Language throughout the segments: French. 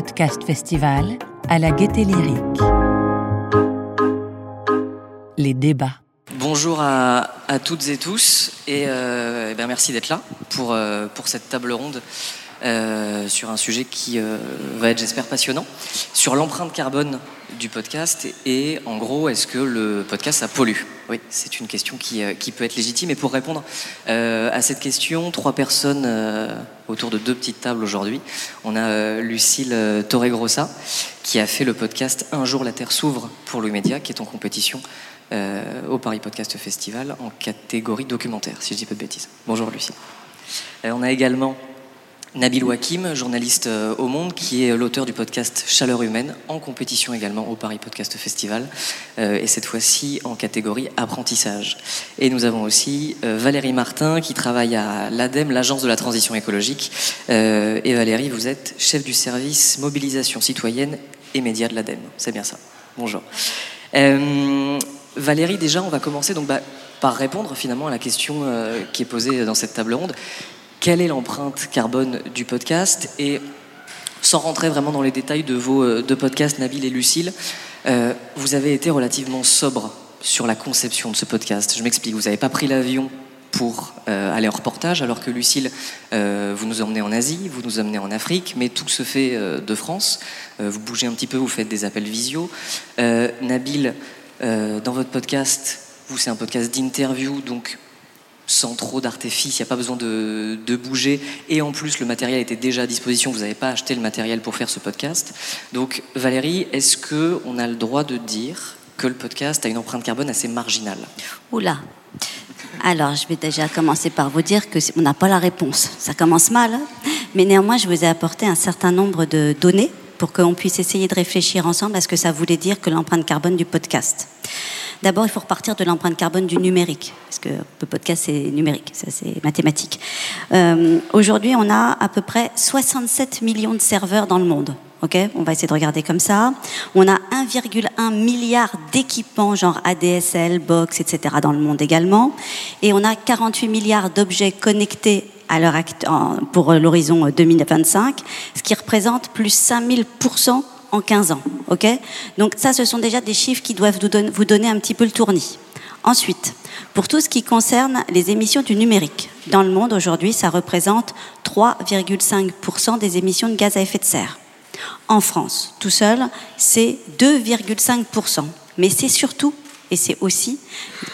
Podcast Festival à la Gaieté Lyrique. Les débats. Bonjour à, toutes et tous et, euh, bien merci d'être là pour, euh, pour cette table ronde euh, sur un sujet qui euh, va être, j'espère, passionnant, sur l'empreinte carbone du podcast et en gros, est-ce que le podcast ça pollue? Oui, c'est une question qui, euh, qui, peut être légitime et pour répondre à cette question, trois personnes autour de deux petites tables aujourd'hui. On a Lucille Torregrossa qui a fait le podcast Un jour la Terre s'ouvre pour Louis Média qui est en compétition au Paris Podcast Festival en catégorie documentaire, si je dis pas de bêtises. Bonjour Lucie. On a également Nabil Wakim, journaliste euh, au Monde, qui est l'auteur du podcast Chaleur humaine, en compétition également au Paris Podcast Festival, euh, et cette fois-ci en catégorie apprentissage. Et nous avons aussi euh, Valérie Martin, qui travaille à l'ADEME, l'Agence de la transition écologique. Euh, et Valérie, vous êtes chef du service mobilisation citoyenne et médias de l'ADEME. C'est bien ça. Bonjour. Euh, Valérie, déjà, on va commencer donc, bah, par répondre finalement à la question euh, qui est posée dans cette table ronde. Quelle est l'empreinte carbone du podcast Et sans rentrer vraiment dans les détails de vos euh, deux podcasts, Nabil et Lucille, euh, vous avez été relativement sobre sur la conception de ce podcast. Je m'explique, vous n'avez pas pris l'avion pour euh, aller en reportage, alors que Lucille, vous nous emmenez en Asie, vous nous emmenez en Afrique, mais tout se fait de France. vous bougez un petit peu, vous faites des appels visio. Nabil, dans votre podcast, vous, c'est un podcast d'interview, donc sans trop d'artifice, il n'y a pas besoin de, bouger. Et en plus, le matériel était déjà à disposition, vous n'avez pas acheté le matériel pour faire ce podcast. Donc, Valérie, est-ce qu'on a le droit de dire que le podcast a une empreinte carbone assez marginale? Oula alors, je vais déjà commencer par vous dire que on n'a pas la réponse. Ça commence mal, hein mais néanmoins, je vous ai apporté un certain nombre de données pour qu'on puisse essayer de réfléchir ensemble à ce que ça voulait dire que l'empreinte carbone du podcast. D'abord, il faut repartir de l'empreinte carbone du numérique, parce que le podcast, c'est numérique, ça c'est mathématique. Euh, Aujourd'hui, on a à peu près 67 millions de serveurs dans le monde. Ok, on va essayer de regarder comme ça. On a 1,1 milliard d'équipements, genre ADSL, box, etc., dans le monde également. Et on a 48 milliards d'objets connectés à pour l'horizon 2025, ce qui représente plus 5000% en 15 ans. Ok Donc ça, ce sont déjà des chiffres qui doivent vous donner un petit peu le tournis. Ensuite, pour tout ce qui concerne les émissions du numérique, dans le monde aujourd'hui, ça représente 3,5% des émissions de gaz à effet de serre. En France, tout seul, c'est 2,5%. Mais c'est surtout, et c'est aussi,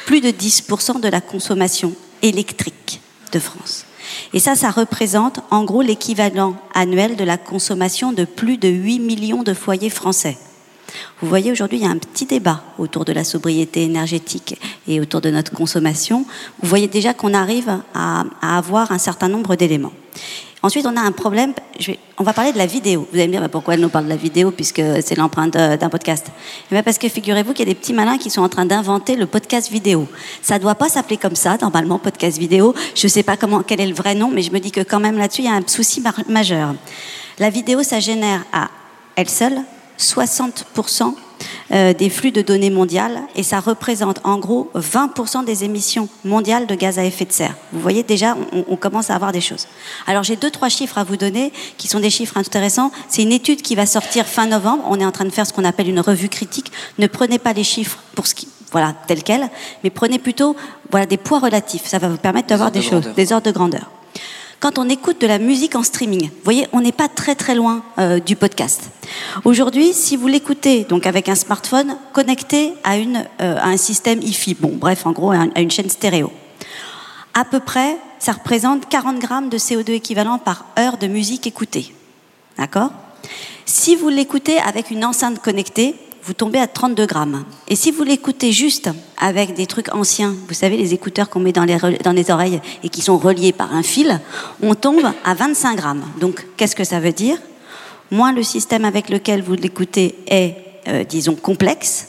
plus de 10% de la consommation électrique de France. Et ça, ça représente en gros l'équivalent annuel de la consommation de plus de 8 millions de foyers français. Vous voyez, aujourd'hui, il y a un petit débat autour de la sobriété énergétique et autour de notre consommation. Vous voyez déjà qu'on arrive à, à, avoir un certain nombre d'éléments. Ensuite, on a un problème. On va parler de la vidéo. Vous allez me dire pourquoi elle nous parle de la vidéo puisque c'est l'empreinte d'un podcast? Bien parce que figurez-vous qu'il y a des petits malins qui sont en train d'inventer le podcast vidéo. Ça ne doit pas s'appeler comme ça normalement podcast vidéo. Je ne sais pas comment quel est le vrai nom, mais je me dis que quand même là-dessus il y a un souci majeur. La vidéo, ça génère à elle seule 60 euh, des flux de données mondiales et ça représente en gros 20% des émissions mondiales de gaz à effet de serre. Vous voyez déjà, on, on commence à avoir des choses. Alors j'ai deux, trois chiffres à vous donner qui sont des chiffres intéressants. C'est une étude qui va sortir fin novembre. On est en train de faire ce qu'on appelle une revue critique. Ne prenez pas les chiffres pour ce qui, voilà, tel quel, mais prenez plutôt voilà, des poids relatifs. Ça va vous permettre d'avoir des, des choses, des ordres de grandeur quand on écoute de la musique en streaming. Vous voyez, on n'est pas très très loin euh, du podcast. Aujourd'hui, si vous l'écoutez donc avec un smartphone connecté à, une, euh, à un système hi-fi, bon bref, en gros, à une chaîne stéréo, à peu près, ça représente 40 grammes de CO2 équivalent par heure de musique écoutée. D'accord? Si vous l'écoutez avec une enceinte connectée, vous tombez à 32 grammes. Et si vous l'écoutez juste avec des trucs anciens, vous savez, les écouteurs qu'on met dans les, oreilles et qui sont reliés par un fil, on tombe à 25 grammes. Donc, qu'est-ce que ça veut dire? Moins le système avec lequel vous l'écoutez est, euh, disons, complexe,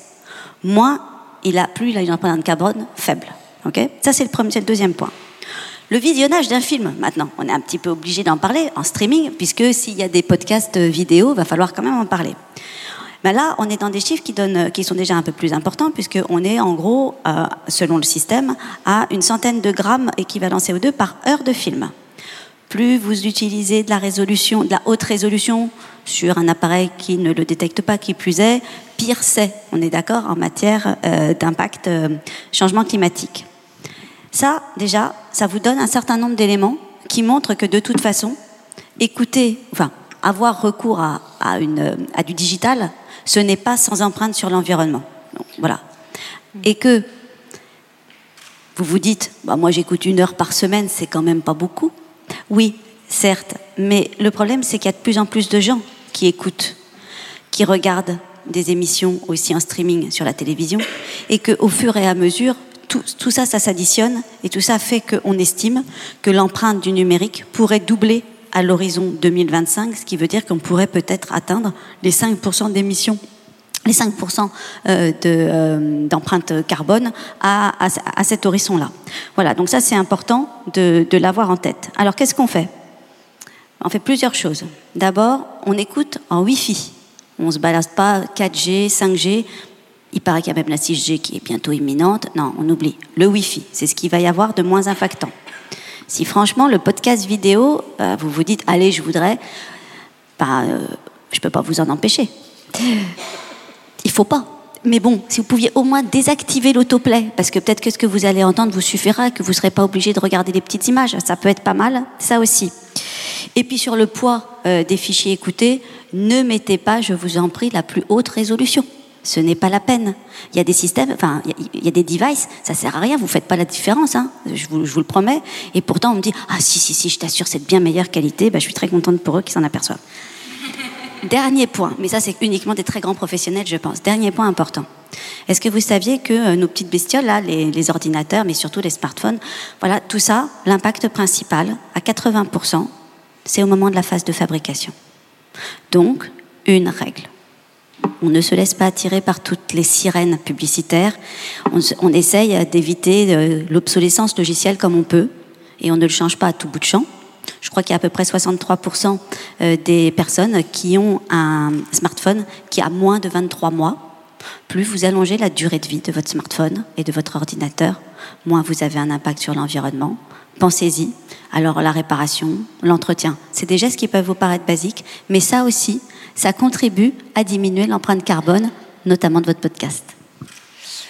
moins il a, plus il a une empreinte carbone faible. Okay ça, c'est le, le deuxième point. Le visionnage d'un film, maintenant, on est un petit peu obligé d'en parler en streaming, puisque s'il y a des podcasts vidéo, va falloir quand même en parler. Mais là, on est dans des chiffres qui, sont déjà un peu plus importants, puisqu'on est en gros, euh, selon le système, à une centaine de grammes équivalent CO2 par heure de film. plus vous utilisez de la haute résolution sur un appareil qui ne le détecte pas, qui plus est, pire c'est. On est d'accord en matière euh, d'impact euh, changement climatique. Ça, déjà, ça vous donne un certain nombre d'éléments qui montrent que de toute façon, écouter, enfin, avoir recours à du digital, ce n'est pas sans empreinte sur l'environnement. Voilà. Et que vous vous dites, bah, moi j'écoute une heure par semaine, c'est quand même pas beaucoup. Oui, certes, mais le problème c'est qu'il y a de plus en plus de gens qui écoutent, qui regardent des émissions aussi en streaming sur la télévision, et qu'au fur et à mesure, tout, tout ça, ça s'additionne, et tout ça fait qu'on estime que l'empreinte du numérique pourrait doubler à l'horizon 2025, ce qui veut dire qu'on pourrait peut-être atteindre les 5% d'émissions les 5% euh, euh, d'empreinte carbone à, à, cet horizon-là. Voilà, donc ça c'est important de, de l'avoir en tête. Alors qu'est-ce qu'on fait? On fait plusieurs choses. D'abord, on écoute en Wi-Fi. On ne se balade pas 4G, 5G. Il paraît qu'il y a même la 6G qui est bientôt imminente. Non, on oublie. Le Wi-Fi, c'est ce qu'il va y avoir de moins impactant. Si franchement le podcast vidéo, euh, vous vous dites, allez, je voudrais, bah, euh, je ne peux pas vous en empêcher. Il faut pas. Mais bon, si vous pouviez au moins désactiver l'autoplay, parce que peut-être que ce que vous allez entendre vous suffira, que vous ne serez pas obligé de regarder les petites images, ça peut être pas mal, ça aussi. Et puis sur le poids euh, des fichiers écoutés, ne mettez pas, je vous en prie, la plus haute résolution. Ce n'est pas la peine. Il y a des systèmes, enfin, il y a des devices, ça sert à rien, vous faites pas la différence, hein, je, vous, je, vous, le promets. Et pourtant, on me dit, ah si, si, si, je t'assure, c'est de bien meilleure qualité, ben, je suis très contente pour eux qui s'en aperçoivent. Dernier point, mais ça c'est uniquement des très grands professionnels, je pense. Dernier point important. Est-ce que vous saviez que euh, nos petites bestioles, là, les, les, ordinateurs, mais surtout les smartphones, voilà, tout ça, l'impact principal, à 80%, c'est au moment de la phase de fabrication. Donc, une règle. On ne se laisse pas attirer par toutes les sirènes publicitaires. On, essaye d'éviter euh, l'obsolescence logicielle comme on peut, et on ne le change pas à tout bout de champ. Je crois qu'il y a à peu près 63% euh, des personnes qui ont un smartphone qui a moins de 23 mois. Plus vous allongez la durée de vie de votre smartphone et de votre ordinateur, moins vous avez un impact sur l'environnement. Pensez-y. Alors la réparation, l'entretien, c'est des gestes qui peuvent vous paraître basiques, mais ça aussi, ça contribue à diminuer l'empreinte carbone, notamment de votre podcast.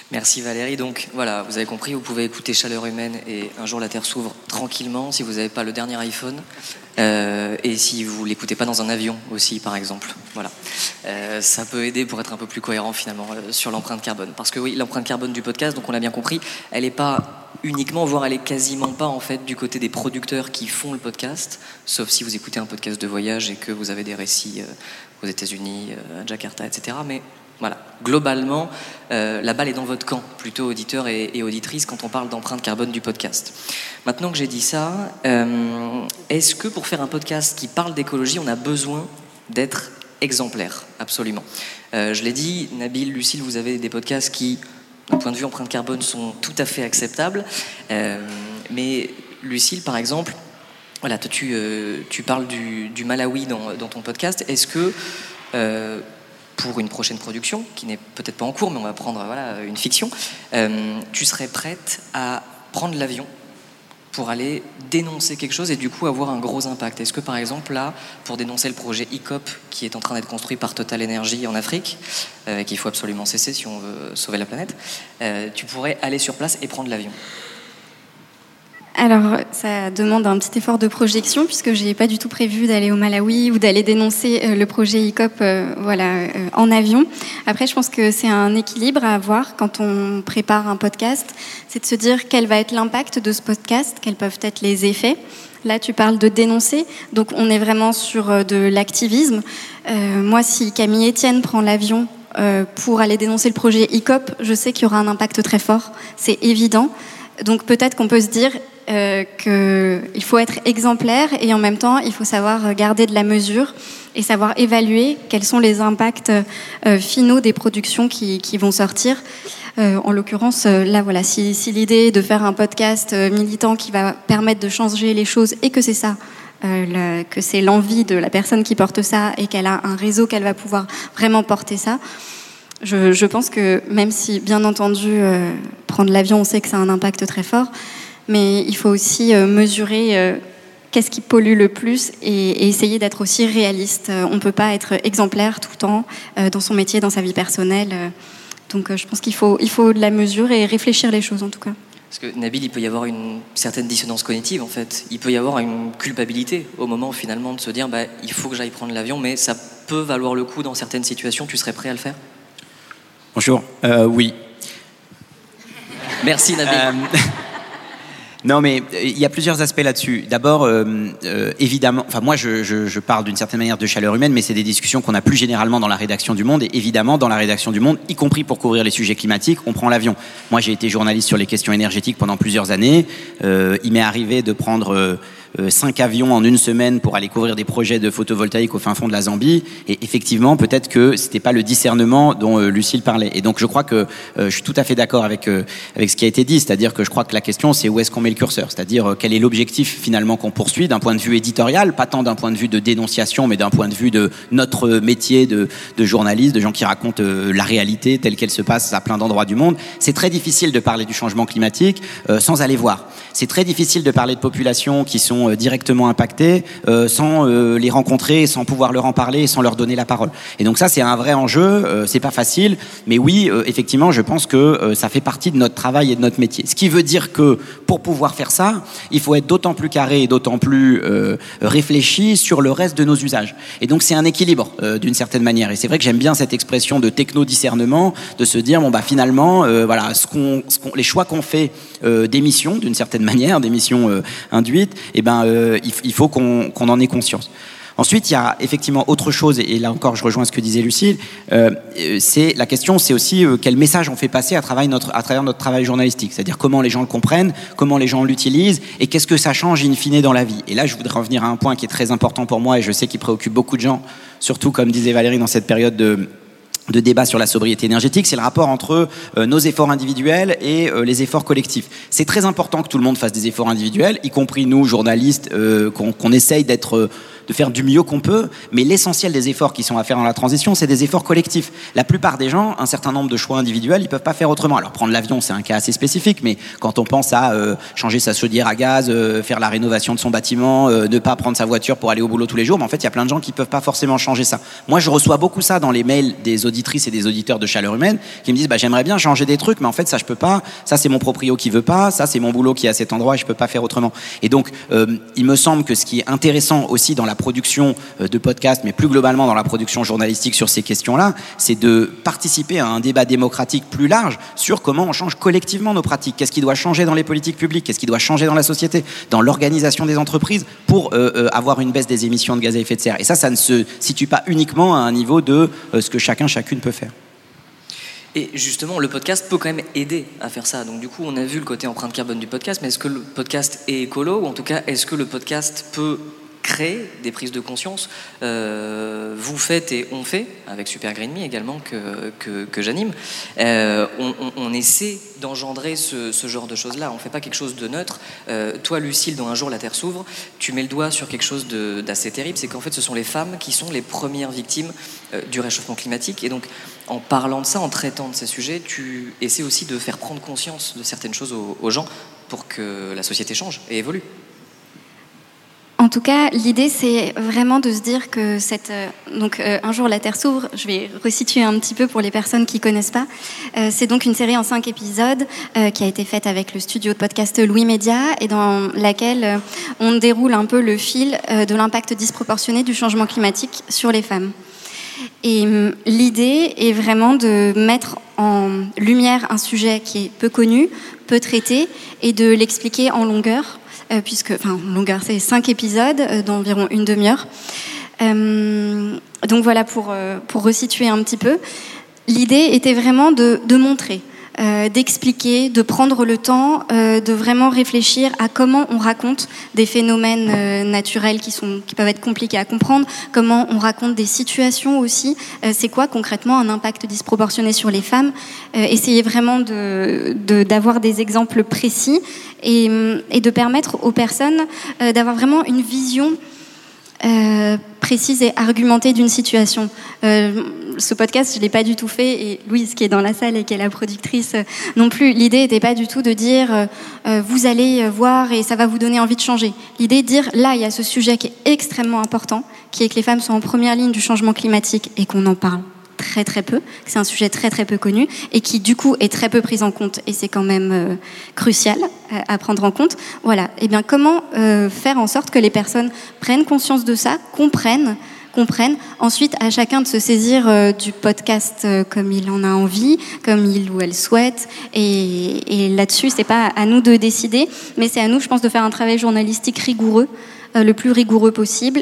Merci Valérie. Donc voilà, vous avez compris, vous pouvez écouter Chaleur Humaine et Un jour la Terre s'ouvre tranquillement si vous n'avez pas le dernier iPhone euh, et si vous l'écoutez pas dans un avion aussi, par exemple. Voilà, euh, ça peut aider pour être un peu plus cohérent finalement euh, sur l'empreinte carbone. Parce que oui, l'empreinte carbone du podcast, donc on l'a bien compris, elle n'est pas uniquement, voire elle est quasiment pas en fait du côté des producteurs qui font le podcast, sauf si vous écoutez un podcast de voyage et que vous avez des récits aux États-Unis, à Jakarta, etc. Mais voilà. Globalement, euh, la balle est dans votre camp, plutôt auditeurs et, et auditrices, quand on parle d'empreinte carbone du podcast. Maintenant que j'ai dit ça, euh, est-ce que pour faire un podcast qui parle d'écologie, on a besoin d'être exemplaire? Absolument. Euh, je l'ai dit, Nabil, Lucille, vous avez des podcasts qui, d'un point de vue empreinte carbone, sont tout à fait acceptables. Euh, mais Lucille, par exemple, voilà, toi, tu, parles du, Malawi dans, ton podcast. Est-ce que pour une prochaine production, qui n'est peut-être pas en cours, mais on va prendre une fiction, euh, tu serais prête à prendre l'avion pour aller dénoncer quelque chose et du coup avoir un gros impact? Est-ce que par exemple là, pour dénoncer le projet ICOP qui est en train d'être construit par Total Energy en Afrique, euh, qu'il faut absolument cesser si on veut sauver la planète, euh, tu pourrais aller sur place et prendre l'avion? Alors, ça demande un petit effort de projection puisque j'ai pas du tout prévu d'aller au Malawi ou d'aller dénoncer euh, le projet ICOP euh, voilà, euh, en avion. Après, je pense que c'est un équilibre à avoir quand on prépare un podcast. C'est de se dire quel va être l'impact de ce podcast, quels peuvent être les effets. Là, tu parles de dénoncer, donc on est vraiment sur de l'activisme. Moi, si Camille Etienne prend l'avion pour aller dénoncer le projet ICOP, je sais qu'il y aura un impact très fort, c'est évident. Donc peut-être qu'on peut se dire euh, qu'il faut être exemplaire et en même temps il faut savoir garder de la mesure et savoir évaluer quels sont les impacts euh, finaux des productions qui, qui vont sortir. Euh, en l'occurrence, euh, là voilà, si, si l'idée est de faire un podcast euh, militant qui va permettre de changer les choses et que c'est ça, le, que c'est l'envie de la personne qui porte ça et qu'elle a un réseau qu'elle va pouvoir vraiment porter ça. Je, je, pense que même si, bien entendu, euh, prendre l'avion, on sait que ça a un impact très fort, mais il faut aussi euh, mesurer euh, qu'est-ce qui pollue le plus et, essayer d'être aussi réaliste. On ne peut pas être exemplaire tout le temps dans son métier, dans sa vie personnelle. Donc je pense qu'il faut, il faut de la mesure et réfléchir les choses en tout cas. Parce que Nabil, il peut y avoir une certaine dissonance cognitive en fait. Il peut y avoir une culpabilité au moment finalement de se dire bah, il faut que j'aille prendre l'avion, mais ça peut valoir le coup dans certaines situations. Tu serais prêt à le faire? Bonjour. Euh, oui. Merci Nabil. Euh, non, mais euh, il y a plusieurs aspects là-dessus. D'abord, euh, euh, évidemment, enfin moi je, parle d'une certaine manière de chaleur humaine, mais c'est des discussions qu'on a plus généralement dans la rédaction du Monde. Et évidemment, dans la rédaction du Monde, y compris pour couvrir les sujets climatiques, on prend l'avion. Moi, j'ai été journaliste sur les questions énergétiques pendant plusieurs années. il m'est arrivé de prendre cinq avions en une semaine pour aller couvrir des projets de photovoltaïque au fin fond de la Zambie. Et effectivement, peut-être que c'était pas le discernement dont euh, Lucille parlait. Et donc, je crois que euh, je suis tout à fait d'accord avec avec ce qui a été dit, c'est-à-dire que je crois que la question, c'est où est-ce qu'on met le curseur, c'est-à-dire quel est l'objectif finalement qu'on poursuit d'un point de vue éditorial, pas tant d'un point de vue de dénonciation, mais d'un point de vue de notre métier de, de journaliste, de gens qui racontent la réalité telle qu'elle se passe à plein d'endroits du monde. C'est très difficile de parler du changement climatique sans aller voir. C'est très difficile de parler de populations qui sont euh, directement impactés euh, sans euh, les rencontrer, sans pouvoir leur en parler, sans leur donner la parole. Et donc ça, c'est un vrai enjeu. c'est pas facile, mais oui, effectivement, je pense que ça fait partie de notre travail et de notre métier. Ce qui veut dire que pour pouvoir faire ça, il faut être d'autant plus carré et d'autant plus réfléchi sur le reste de nos usages. Et donc c'est un équilibre d'une certaine manière. Et c'est vrai que j'aime bien cette expression de techno-discernement, de se dire bon bah finalement, voilà, ce qu'on, les choix qu'on fait d'émissions, d'une certaine manière, d'émissions induites, et eh ben euh, il, faut qu'on en ait conscience. Ensuite, il y a effectivement autre chose, et là encore, je rejoins ce que disait Lucille. Euh, c'est la question, c'est aussi euh, quel message on fait passer à travers notre, à travers notre travail journalistique, c'est-à-dire comment les gens le comprennent, comment les gens l'utilisent, et qu'est-ce que ça change in fine dans la vie. Et là, je voudrais revenir à un point qui est très important pour moi, et je sais qu'il préoccupe beaucoup de gens, surtout comme disait Valérie dans cette période de de débat sur la sobriété énergétique, c'est le rapport entre euh, nos efforts individuels et euh, les efforts collectifs. C'est très important que tout le monde fasse des efforts individuels, y compris nous, journalistes, euh, qu'on essaye d'être de faire du mieux qu'on peut, mais l'essentiel des efforts qui sont à faire dans la transition, c'est des efforts collectifs. La plupart des gens, un certain nombre de choix individuels, ils peuvent pas faire autrement. Alors prendre l'avion, c'est un cas assez spécifique, mais quand on pense à euh, changer sa chaudière à gaz, euh, faire la rénovation de son bâtiment, euh, ne pas prendre sa voiture pour aller au boulot tous les jours, mais en fait, il y a plein de gens qui peuvent pas forcément changer ça. Moi, je reçois beaucoup ça dans les mails des auditrices et des auditeurs de Chaleur Humaine qui me disent, bah, j'aimerais bien changer des trucs, mais en fait, ça, je peux pas. Ça, c'est mon proprio qui veut pas. Ça, c'est mon boulot qui est à cet endroit et je peux pas faire autrement. Et donc, il me semble que ce qui est intéressant aussi dans la production euh, de podcast, mais plus globalement dans la production journalistique sur ces questions-là, c'est de participer à un débat démocratique plus large sur comment on change collectivement nos pratiques. Qu'est-ce qui doit changer dans les politiques publiques? Qu'est-ce qui doit changer dans la société? Dans l'organisation des entreprises pour euh, euh, avoir une baisse des émissions de gaz à effet de serre Et ça, ça ne se situe pas uniquement à un niveau de ce que chacun, chacune peut faire. Et justement, le podcast peut quand même aider à faire ça. Donc du coup, on a vu le côté empreinte carbone du podcast, mais est-ce que le podcast est écolo? Ou en tout cas, est-ce que le podcast peut créer des prises de conscience. Euh, vous faites et on fait, avec Super Green Me également, que, que, j'anime, euh, on, essaie d'engendrer ce, genre de choses-là. On ne fait pas quelque chose de neutre. Euh, toi, Lucille, dans Un jour la Terre s'ouvre, tu mets le doigt sur quelque chose d'assez terrible, c'est qu'en fait, ce sont les femmes qui sont les premières victimes du réchauffement climatique. Et donc, en parlant de ça, en traitant de ces sujets, tu essaies aussi de faire prendre conscience de certaines choses aux gens pour que la société change et évolue. En tout cas, l'idée, c'est vraiment de se dire que cette, euh, donc euh, un jour la Terre s'ouvre. Je vais resituer un petit peu pour les personnes qui connaissent pas. Euh, c'est donc une série en cinq épisodes qui a été faite avec le studio de podcast Louis Média et dans laquelle on déroule un peu le fil de l'impact disproportionné du changement climatique sur les femmes. Et hum, l'idée est vraiment de mettre en lumière un sujet qui est peu connu, peu traité, et de l'expliquer en longueur puisque, enfin, longueur, c'est cinq épisodes euh, d'environ une demi-heure. Euh, donc voilà, pour, pour resituer un petit peu, l'idée était vraiment de montrer euh, d'expliquer, de prendre le temps euh, de vraiment réfléchir à comment on raconte des phénomènes euh, naturels qui, sont, qui peuvent être compliqués à comprendre, comment on raconte des situations aussi, c'est quoi concrètement un impact disproportionné sur les femmes, essayer vraiment d'avoir de, d'avoir des exemples précis et, et, de permettre aux personnes d'avoir vraiment une vision précise et argumentée d'une situation. Ce podcast, je l'ai pas du tout fait, et Louise, qui est dans la salle et qui est la productrice euh, non plus, l'idée n'était pas du tout de dire euh, euh, vous allez voir et ça va vous donner envie de changer. L'idée de dire là, il y a ce sujet qui est extrêmement important, qui est que les femmes sont en première ligne du changement climatique et qu'on en parle très très peu, c'est un sujet très très peu connu et qui du coup est très peu pris en compte et c'est quand même crucial à prendre en compte. Voilà, et eh bien comment faire en sorte que les personnes prennent conscience de ça, comprennent comprennent. Ensuite, à chacun de se saisir euh, du podcast euh, comme il en a envie, comme il ou elle souhaite. Et, là-dessus, c'est pas à nous de décider, mais c'est à nous, je pense, de faire un travail journalistique rigoureux euh, le plus rigoureux possible,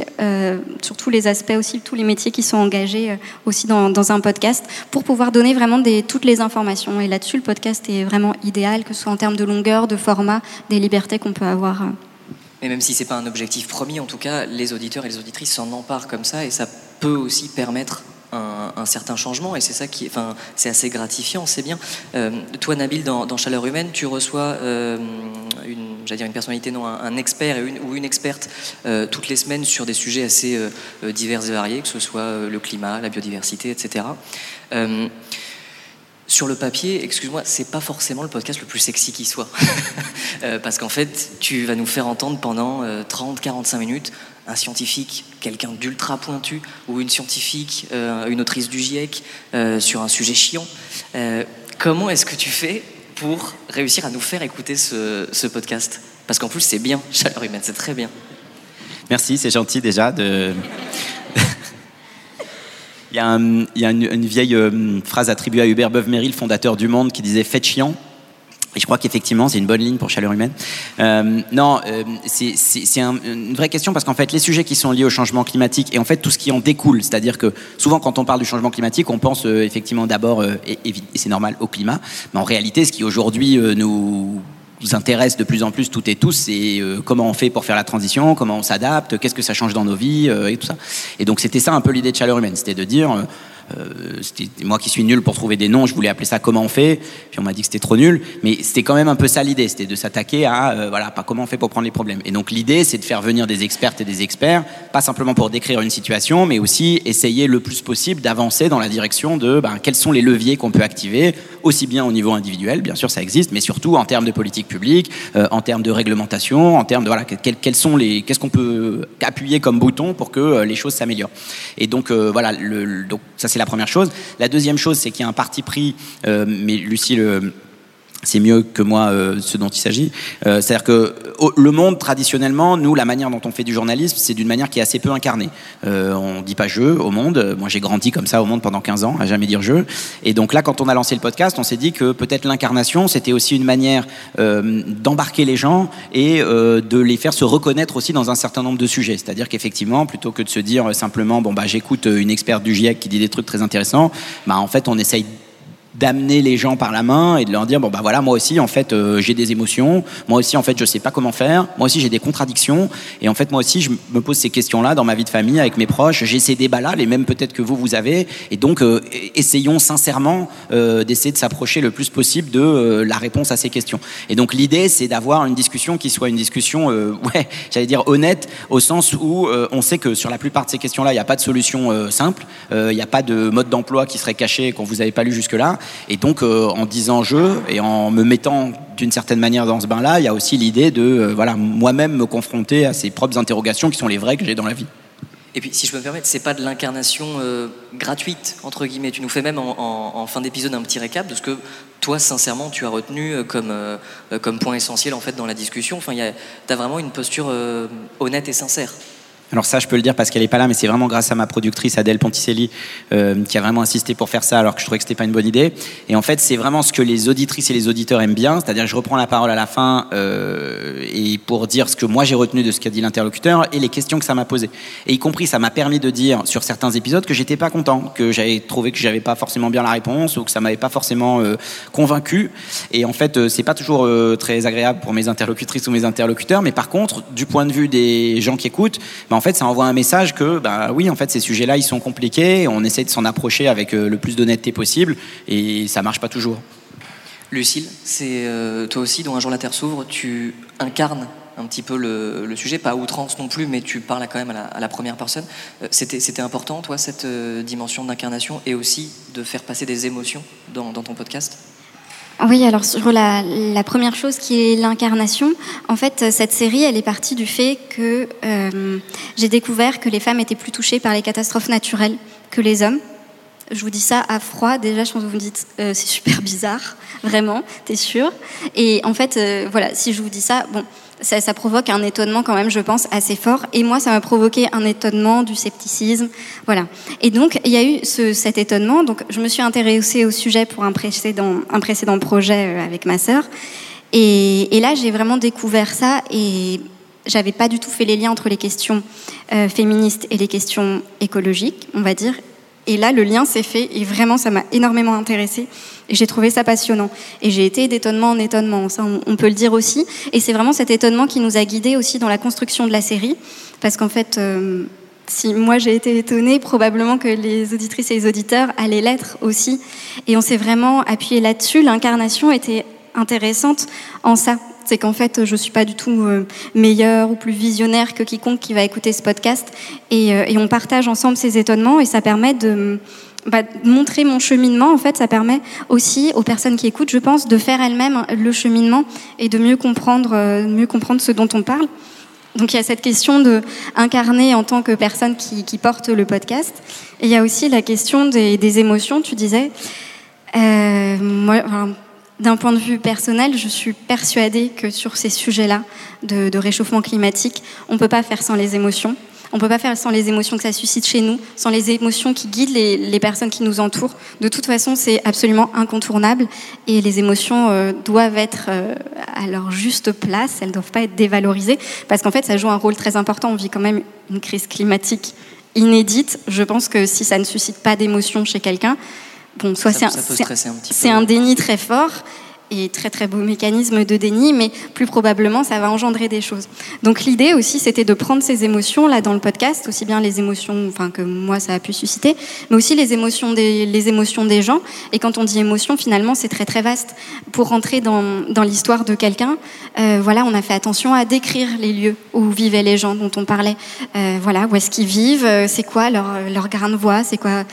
sur tous les aspects aussi, tous les métiers qui sont engagés aussi dans, un podcast, pour pouvoir donner vraiment toutes les informations. Et là-dessus, le podcast est vraiment idéal, que ce soit en termes de longueur, de format, des libertés qu'on peut avoir. Et même si c'est pas un objectif premier, en tout cas, les auditeurs et les auditrices s'en emparent comme ça et ça peut aussi permettre un, certain changement et c'est ça qui, enfin, c'est assez gratifiant, c'est bien. Euh, toi, Nabil, dans, Chaleur Humaine, tu reçois euh, une, dire une personnalité, non, un, expert ou une experte euh, toutes les semaines sur des sujets assez divers et variés, que ce soit le climat, la biodiversité, etc. Sur le papier, excuse-moi, c'est pas forcément le podcast le plus sexy qui soit. Euh, parce qu'en fait, tu vas nous faire entendre pendant 30-45 euh, minutes un scientifique, quelqu'un d'ultra pointu, ou une scientifique, euh, une autrice du GIEC, sur un sujet chiant. comment est-ce que tu fais pour réussir à nous faire écouter ce, ce podcast? Parce qu'en plus, c'est bien, chaleur humaine, c'est très bien. Merci, c'est gentil déjà de. Il y a, une, vieille euh, phrase attribuée à Hubert Beuve-Méry, le fondateur du Monde, qui disait Faites chiant. Et je crois qu'effectivement, c'est une bonne ligne pour chaleur humaine. Euh, non, euh, c'est une vraie question parce qu'en fait, les sujets qui sont liés au changement climatique et en fait tout ce qui en découle, c'est-à-dire que souvent quand on parle du changement climatique, on pense effectivement d'abord, et, c'est normal, au climat. Mais en réalité, ce qui aujourd'hui nous intéresse de plus en plus toutes et tous, c'est euh, comment on fait pour faire la transition, comment on s'adapte, qu'est-ce que ça change dans nos vies euh, et tout ça. Et donc c'était ça un peu l'idée de chaleur humaine, c'était de dire euh, moi qui suis nul pour trouver des noms, je voulais appeler ça comment on fait, puis on m'a dit que c'était trop nul, mais c'était quand même un peu ça l'idée, c'était de s'attaquer à, euh, voilà, pas comment on fait pour prendre les problèmes. Et donc l'idée, c'est de faire venir des expertes et des experts, pas simplement pour décrire une situation, mais aussi essayer le plus possible d'avancer dans la direction de ben, quels sont les leviers qu'on peut activer, aussi bien au niveau individuel, bien sûr ça existe, mais surtout en termes de politique publique, euh, en termes de réglementation, en termes de voilà, quels, sont les, qu'est-ce qu'on peut appuyer comme bouton pour que les choses s'améliorent. Et donc voilà, le, donc ça c'est la première chose. La deuxième chose, c'est qu'il y a un parti pris, euh, mais Lucie le c'est mieux que moi euh, ce dont il s'agit. Euh, c'est-à-dire que le monde, traditionnellement, nous, la manière dont on fait du journalisme, c'est d'une manière qui est assez peu incarnée. Euh, on dit pas jeu au monde. Moi, j'ai grandi comme ça au monde pendant 15 ans, à jamais dire jeu. Et donc là, quand on a lancé le podcast, on s'est dit que peut-être l'incarnation, c'était aussi une manière d'embarquer les gens et de les faire se reconnaître aussi dans un certain nombre de sujets. C'est-à-dire qu'effectivement, plutôt que de se dire simplement, bon, bah, j'écoute une experte du GIEC qui dit des trucs très intéressants, bah, en fait, on essaye d'amener les gens par la main et de leur dire bon bah voilà moi aussi en fait euh, j'ai des émotions. Moi aussi en fait je sais pas comment faire. Moi aussi j'ai des contradictions. Et en fait moi aussi je me pose ces questions là dans ma vie de famille avec mes proches. J'ai ces débats là les mêmes peut-être que vous vous avez. Et donc euh, essayons sincèrement euh, d'essayer de s'approcher le plus possible de la réponse à ces questions. Et donc l'idée c'est d'avoir une discussion qui soit une discussion ouais j'allais dire honnête au sens où on sait que sur la plupart de ces questions là il n'y a pas de solution simple. Il n'y a pas de mode d'emploi qui serait caché qu'on vous avait pas lu jusque là et donc, euh, en disant je et en me mettant d'une certaine manière dans ce bain-là, il y a aussi l'idée de euh, voilà, moi-même me confronter à ces propres interrogations qui sont les vraies que j'ai dans la vie. Et puis, si je peux me permettre, c'est pas de l'incarnation euh, gratuite, entre guillemets. Tu nous fais même en, fin d'épisode un petit récap de ce que toi, sincèrement, tu as retenu comme, comme point essentiel en fait dans la discussion. Enfin, tu as vraiment une posture honnête et sincère. Alors ça, je peux le dire parce qu'elle n'est pas là, mais c'est vraiment grâce à ma productrice Adèle Ponticelli euh, qui a vraiment insisté pour faire ça, alors que je trouvais que c'était pas une bonne idée. Et en fait, c'est vraiment ce que les auditrices et les auditeurs aiment bien, c'est-à-dire je reprends la parole à la fin euh, et pour dire ce que moi j'ai retenu de ce qu'a dit l'interlocuteur et les questions que ça m'a posées. Et y compris, ça m'a permis de dire sur certains épisodes que j'étais pas content, que j'avais trouvé que j'avais pas forcément bien la réponse ou que ça m'avait pas forcément euh, convaincu. Et en fait, c'est pas toujours très agréable pour mes interlocutrices ou mes interlocuteurs, mais par contre, du point de vue des gens qui écoutent, bah, en fait, ça envoie un message que, bah oui, en fait, ces sujets-là, ils sont compliqués. On essaie de s'en approcher avec euh, le plus d'honnêteté possible, et ça marche pas toujours. Lucille, c'est euh, toi aussi, dans Un jour la Terre s'ouvre, tu incarnes un petit peu le, sujet, pas à outrance non plus, mais tu parles quand même à la, première personne. Euh, C'était important, toi, cette dimension d'incarnation et aussi de faire passer des émotions dans ton podcast? Oui, alors sur la, la première chose qui est l'incarnation, en fait, cette série, elle est partie du fait que euh, j'ai découvert que les femmes étaient plus touchées par les catastrophes naturelles que les hommes. Je vous dis ça à froid, déjà, je pense que vous me dites, euh, c'est super bizarre, vraiment, t'es sûr Et en fait, euh, voilà, si je vous dis ça, bon, ça, provoque un étonnement quand même, je pense, assez fort. Et moi, ça m'a provoqué un étonnement, du scepticisme, voilà. Et donc, il y a eu ce, cet étonnement. Donc, je me suis intéressée au sujet pour un précédent, projet euh, avec ma sœur. Et, et là, j'ai vraiment découvert ça et j'avais pas du tout fait les liens entre les questions euh, féministes et les questions écologiques, on va dire. Et là, le lien s'est fait et vraiment, ça m'a énormément intéressée. Et j'ai trouvé ça passionnant. Et j'ai été d'étonnement en étonnement, ça on, peut le dire aussi. Et c'est vraiment cet étonnement qui nous a guidés aussi dans la construction de la série. Parce qu'en fait, euh, si moi j'ai été étonnée, probablement que les auditrices et les auditeurs allaient l'être aussi. Et on s'est vraiment appuyé là-dessus. L'incarnation était intéressante en ça. C'est qu'en fait, je ne suis pas du tout euh, meilleure ou plus visionnaire que quiconque qui va écouter ce podcast. Et, euh, on partage ensemble ces étonnements et ça permet de, bah, de montrer mon cheminement. En fait, ça permet aussi aux personnes qui écoutent, je pense, de faire elles-mêmes le cheminement et de mieux comprendre, euh, mieux comprendre ce dont on parle. Donc il y a cette question de incarner en tant que personne qui, porte le podcast. Et il y a aussi la question des, émotions. Tu disais, moi, d'un point de vue personnel, je suis persuadée que sur ces sujets-là de, réchauffement climatique, on ne peut pas faire sans les émotions. On ne peut pas faire sans les émotions que ça suscite chez nous, sans les émotions qui guident les, les personnes qui nous entourent. De toute façon, c'est absolument incontournable et les émotions euh, doivent être euh, à leur juste place, elles ne doivent pas être dévalorisées parce qu'en fait, ça joue un rôle très important. On vit quand même une crise climatique inédite. Je pense que si ça ne suscite pas d'émotions chez quelqu'un, bon, soit c'est un, un déni très fort et très très beau mécanisme de déni, mais plus probablement ça va engendrer des choses. Donc l'idée aussi c'était de prendre ces émotions là dans le podcast, aussi bien les émotions enfin, que moi ça a pu susciter, mais aussi les émotions des, les émotions des gens. Et quand on dit émotion, finalement c'est très très vaste. Pour rentrer dans, dans l'histoire de quelqu'un, euh, voilà, on a fait attention à décrire les lieux où vivaient les gens dont on parlait. Euh, voilà, où est-ce qu'ils vivent, euh, c'est quoi leur, leur grain de voix, c'est quoi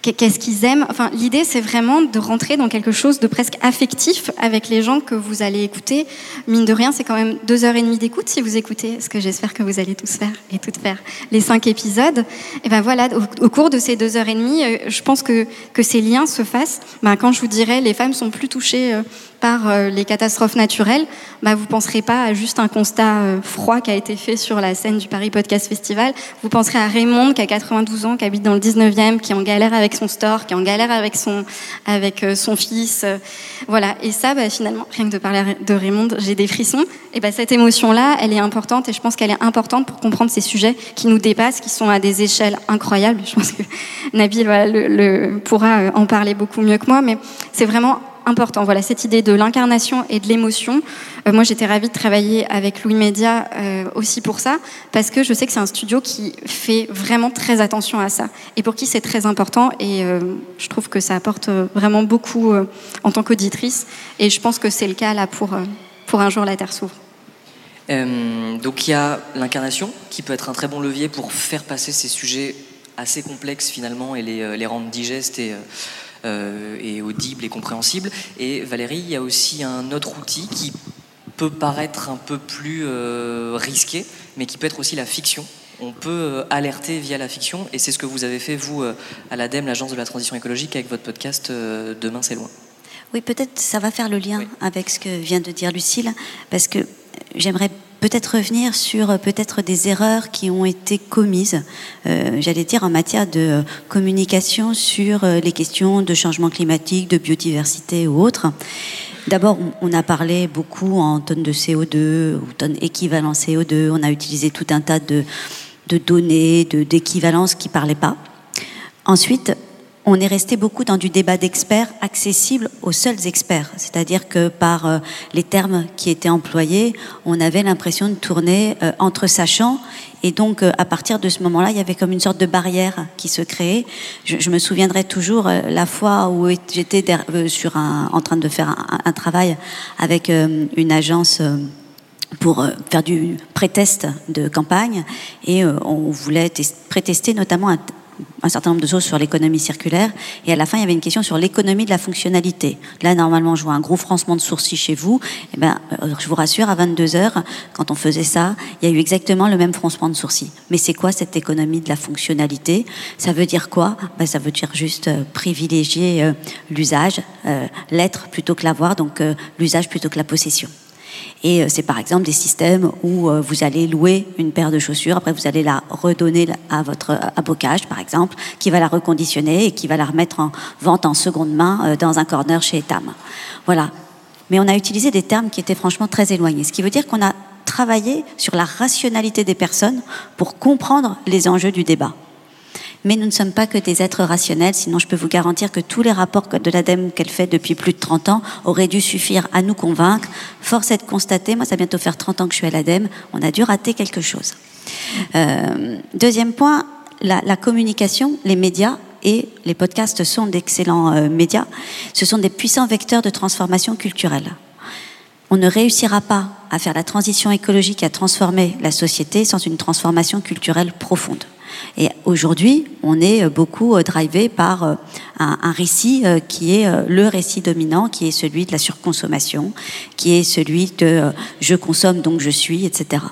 Qu'est-ce qu'ils aiment? Enfin, l'idée, c'est vraiment de rentrer dans quelque chose de presque affectif avec les gens que vous allez écouter. Mine de rien, c'est quand même deux heures et demie d'écoute si vous écoutez, ce que j'espère que vous allez tous faire et toutes faire les cinq épisodes. Et ben voilà, au, cours de ces deux heures et demie, euh, je pense que que ces liens se fassent. Ben, quand je vous dirai, les femmes sont plus touchées euh, par euh, les catastrophes naturelles, bah, vous penserez pas à juste un constat euh, froid qui a été fait sur la scène du Paris Podcast Festival. Vous penserez à Raymond qui a 92 ans, qui habite dans le 19e, qui est en galère avec son store, qui est en galère avec son, euh, fils. voilà. Et ça, bah, finalement, rien que de parler de Raymond, j'ai des frissons. Et bah, cette émotion-là, elle est importante et je pense qu'elle est importante pour comprendre ces sujets qui nous dépassent, qui sont à des échelles incroyables. Je pense que Nabil le, pourra en parler beaucoup mieux que moi, mais c'est vraiment important. Voilà, cette idée de l'incarnation et de l'émotion. Euh, moi, j'étais ravie de travailler avec Louis Média euh, aussi pour ça, parce que je sais que c'est un studio qui fait vraiment très attention à ça, et pour qui c'est très important. Et euh, je trouve que ça apporte vraiment beaucoup en tant qu'auditrice. Et je pense que c'est le cas là pour, pour un jour la Terre s'ouvre. Donc il y a l'incarnation qui peut être un très bon levier pour faire passer ces sujets assez complexes finalement et les, les rendre digestes et, et audibles et compréhensibles. Et Valérie, il y a aussi un autre outil qui peut paraître un peu plus euh, risqué, mais qui peut être aussi la fiction. On peut euh, alerter via la fiction, et c'est ce que vous avez fait, vous, euh, à l'ADEME, l'Agence de la transition écologique, avec votre podcast euh, Demain c'est loin. Oui, peut-être ça va faire le lien Oui. avec ce que vient de dire Lucille, parce que j'aimerais peut-être revenir sur euh, peut-être des erreurs qui ont été commises, euh, j'allais dire en matière de euh, communication sur euh, les questions de changement climatique, de biodiversité ou autres. D'abord, on- a parlé beaucoup en tonnes de CO2 ou tonnes équivalent CO2. On a utilisé tout un tas de, de données, d'équivalences qui parlaient pas. Ensuite, on est resté beaucoup dans du débat d'experts accessible aux seuls experts. C'est-à-dire que par euh, les termes qui étaient employés, on avait l'impression de tourner euh, entre sachants. Et donc, euh, à partir de ce moment-là, il y avait comme une sorte de barrière qui se créait. Je, me souviendrai toujours la fois où j'étais en train de faire un, travail avec une agence. pour faire du pré-test de campagne et on voulait pré-tester notamment un, un certain nombre de choses sur l'économie circulaire. Et à la fin, il y avait une question sur l'économie de la fonctionnalité. Là, normalement, je vois un gros froncement de sourcils chez vous. Eh ben, euh, je vous rassure, à 22 heures, quand on faisait ça, il y a eu exactement le même froncement de sourcils. Mais c'est quoi cette économie de la fonctionnalité? Ça veut dire quoi? Ben, Ça veut dire juste euh, privilégier euh, l'usage, l'être plutôt que l'avoir, donc l'usage plutôt que la possession. Et euh, c'est par exemple des systèmes où euh, vous allez louer une paire de chaussures, après vous allez la redonner à votre abocage, par exemple, qui va la reconditionner et qui va la remettre en vente en seconde main euh, dans un corner chez Etam. Voilà. Mais on a utilisé des termes qui étaient franchement très éloignés, ce qui veut dire qu'on a travaillé sur la rationalité des personnes pour comprendre les enjeux du débat. Mais nous ne sommes pas que des êtres rationnels, sinon je peux vous garantir que tous les rapports de l'ADEME qu'elle fait depuis plus de 30 ans auraient dû suffire à nous convaincre. Force est de constater, moi ça va bientôt faire 30 ans que je suis à l'ADEME, on a dû rater quelque chose. Euh, deuxième point, la, communication, les médias et les podcasts sont d'excellents euh, médias. Ce sont des puissants vecteurs de transformation culturelle. On ne réussira pas à faire la transition écologique et à transformer la société sans une transformation culturelle profonde. Et aujourd'hui, on est euh, beaucoup euh, drivé par euh, un, récit qui est le récit dominant, qui est celui de la surconsommation, qui est celui de je consomme donc je suis, etc.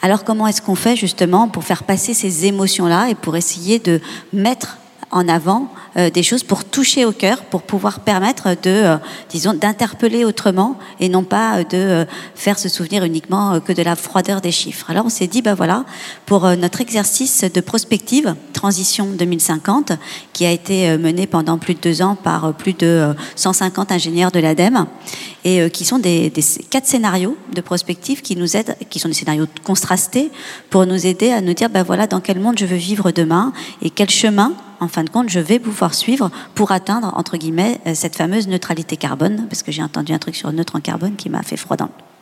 Alors comment est-ce qu'on fait justement pour faire passer ces émotions-là et pour essayer de mettre en avant euh, des choses pour toucher au cœur, pour pouvoir permettre de, euh, disons, d'interpeller autrement et non pas euh, de faire se souvenir uniquement que de la froideur des chiffres. Alors on s'est dit, ben voilà, pour notre exercice de prospective Transition 2050, qui a été mené pendant plus de deux ans par plus de 150 ingénieurs de l'ADEME, et qui sont des, des, quatre scénarios de prospective qui nous aident, qui sont des scénarios contrastés, pour nous aider à nous dire, ben voilà, dans quel monde je veux vivre demain et quel chemin en fin de compte, je vais pouvoir suivre pour atteindre, euh, cette fameuse neutralité carbone, parce que j'ai entendu un truc sur neutre en carbone qui m'a fait froid dans le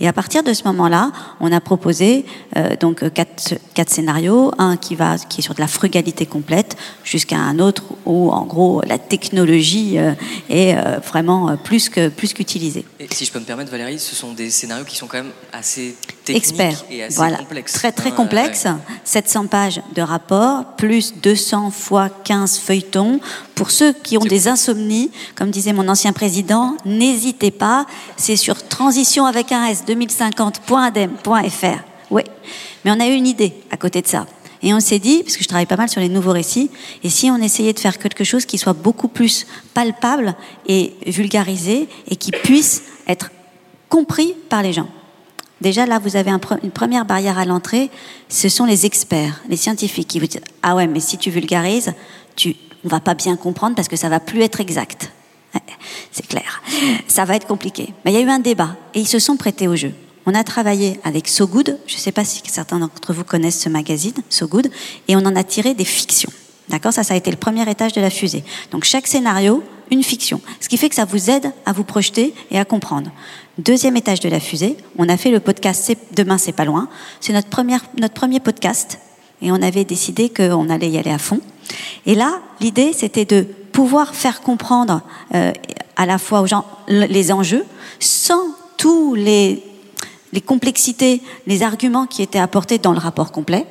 et à partir de ce moment-là, on a proposé euh, donc quatre, quatre, scénarios, un qui va qui est sur de la frugalité complète, jusqu'à un autre où en gros la technologie euh, est euh, vraiment plus que plus qu'utilisée. si je peux me permettre, Valérie, ce sont des scénarios qui sont quand même assez techniques Experts, et assez voilà, complexes. Très très Ouais, complexes. 700 pages de rapport, plus 200 fois 15 feuilletons. Pour ceux qui ont des insomnies, comme disait mon ancien président, n'hésitez pas. C'est sur transition avec un S 2050.adem.fr. Oui, mais on a eu une idée à côté de ça. Et on s'est dit, parce que je travaille pas mal sur les nouveaux récits, et si on essayait de faire quelque chose qui soit beaucoup plus palpable et vulgarisé et qui puisse être compris par les gens. Déjà là, vous avez un une première barrière à l'entrée, ce sont les experts, les scientifiques qui vous disent ah ouais, mais si tu vulgarises, tu on va pas bien comprendre parce que ça va plus être exact. C'est clair. Ça va être compliqué. Mais il y a eu un débat et ils se sont prêtés au jeu. On a travaillé avec So Good. Je ne sais pas si certains d'entre vous connaissent ce magazine, So Good, et on en a tiré des fictions. D'accord? Ça, ça a été le premier étage de la fusée. Donc chaque scénario, une fiction. Ce qui fait que ça vous aide à vous projeter et à comprendre. Deuxième étage de la fusée, on a fait le podcast Demain, c'est pas loin. C'est notre, notre premier podcast et on avait décidé qu'on allait y aller à fond. Et là, l'idée, c'était de pouvoir faire comprendre euh, à la fois aux gens les enjeux sans tous les, les complexités, les arguments qui étaient apportés dans le rapport complet.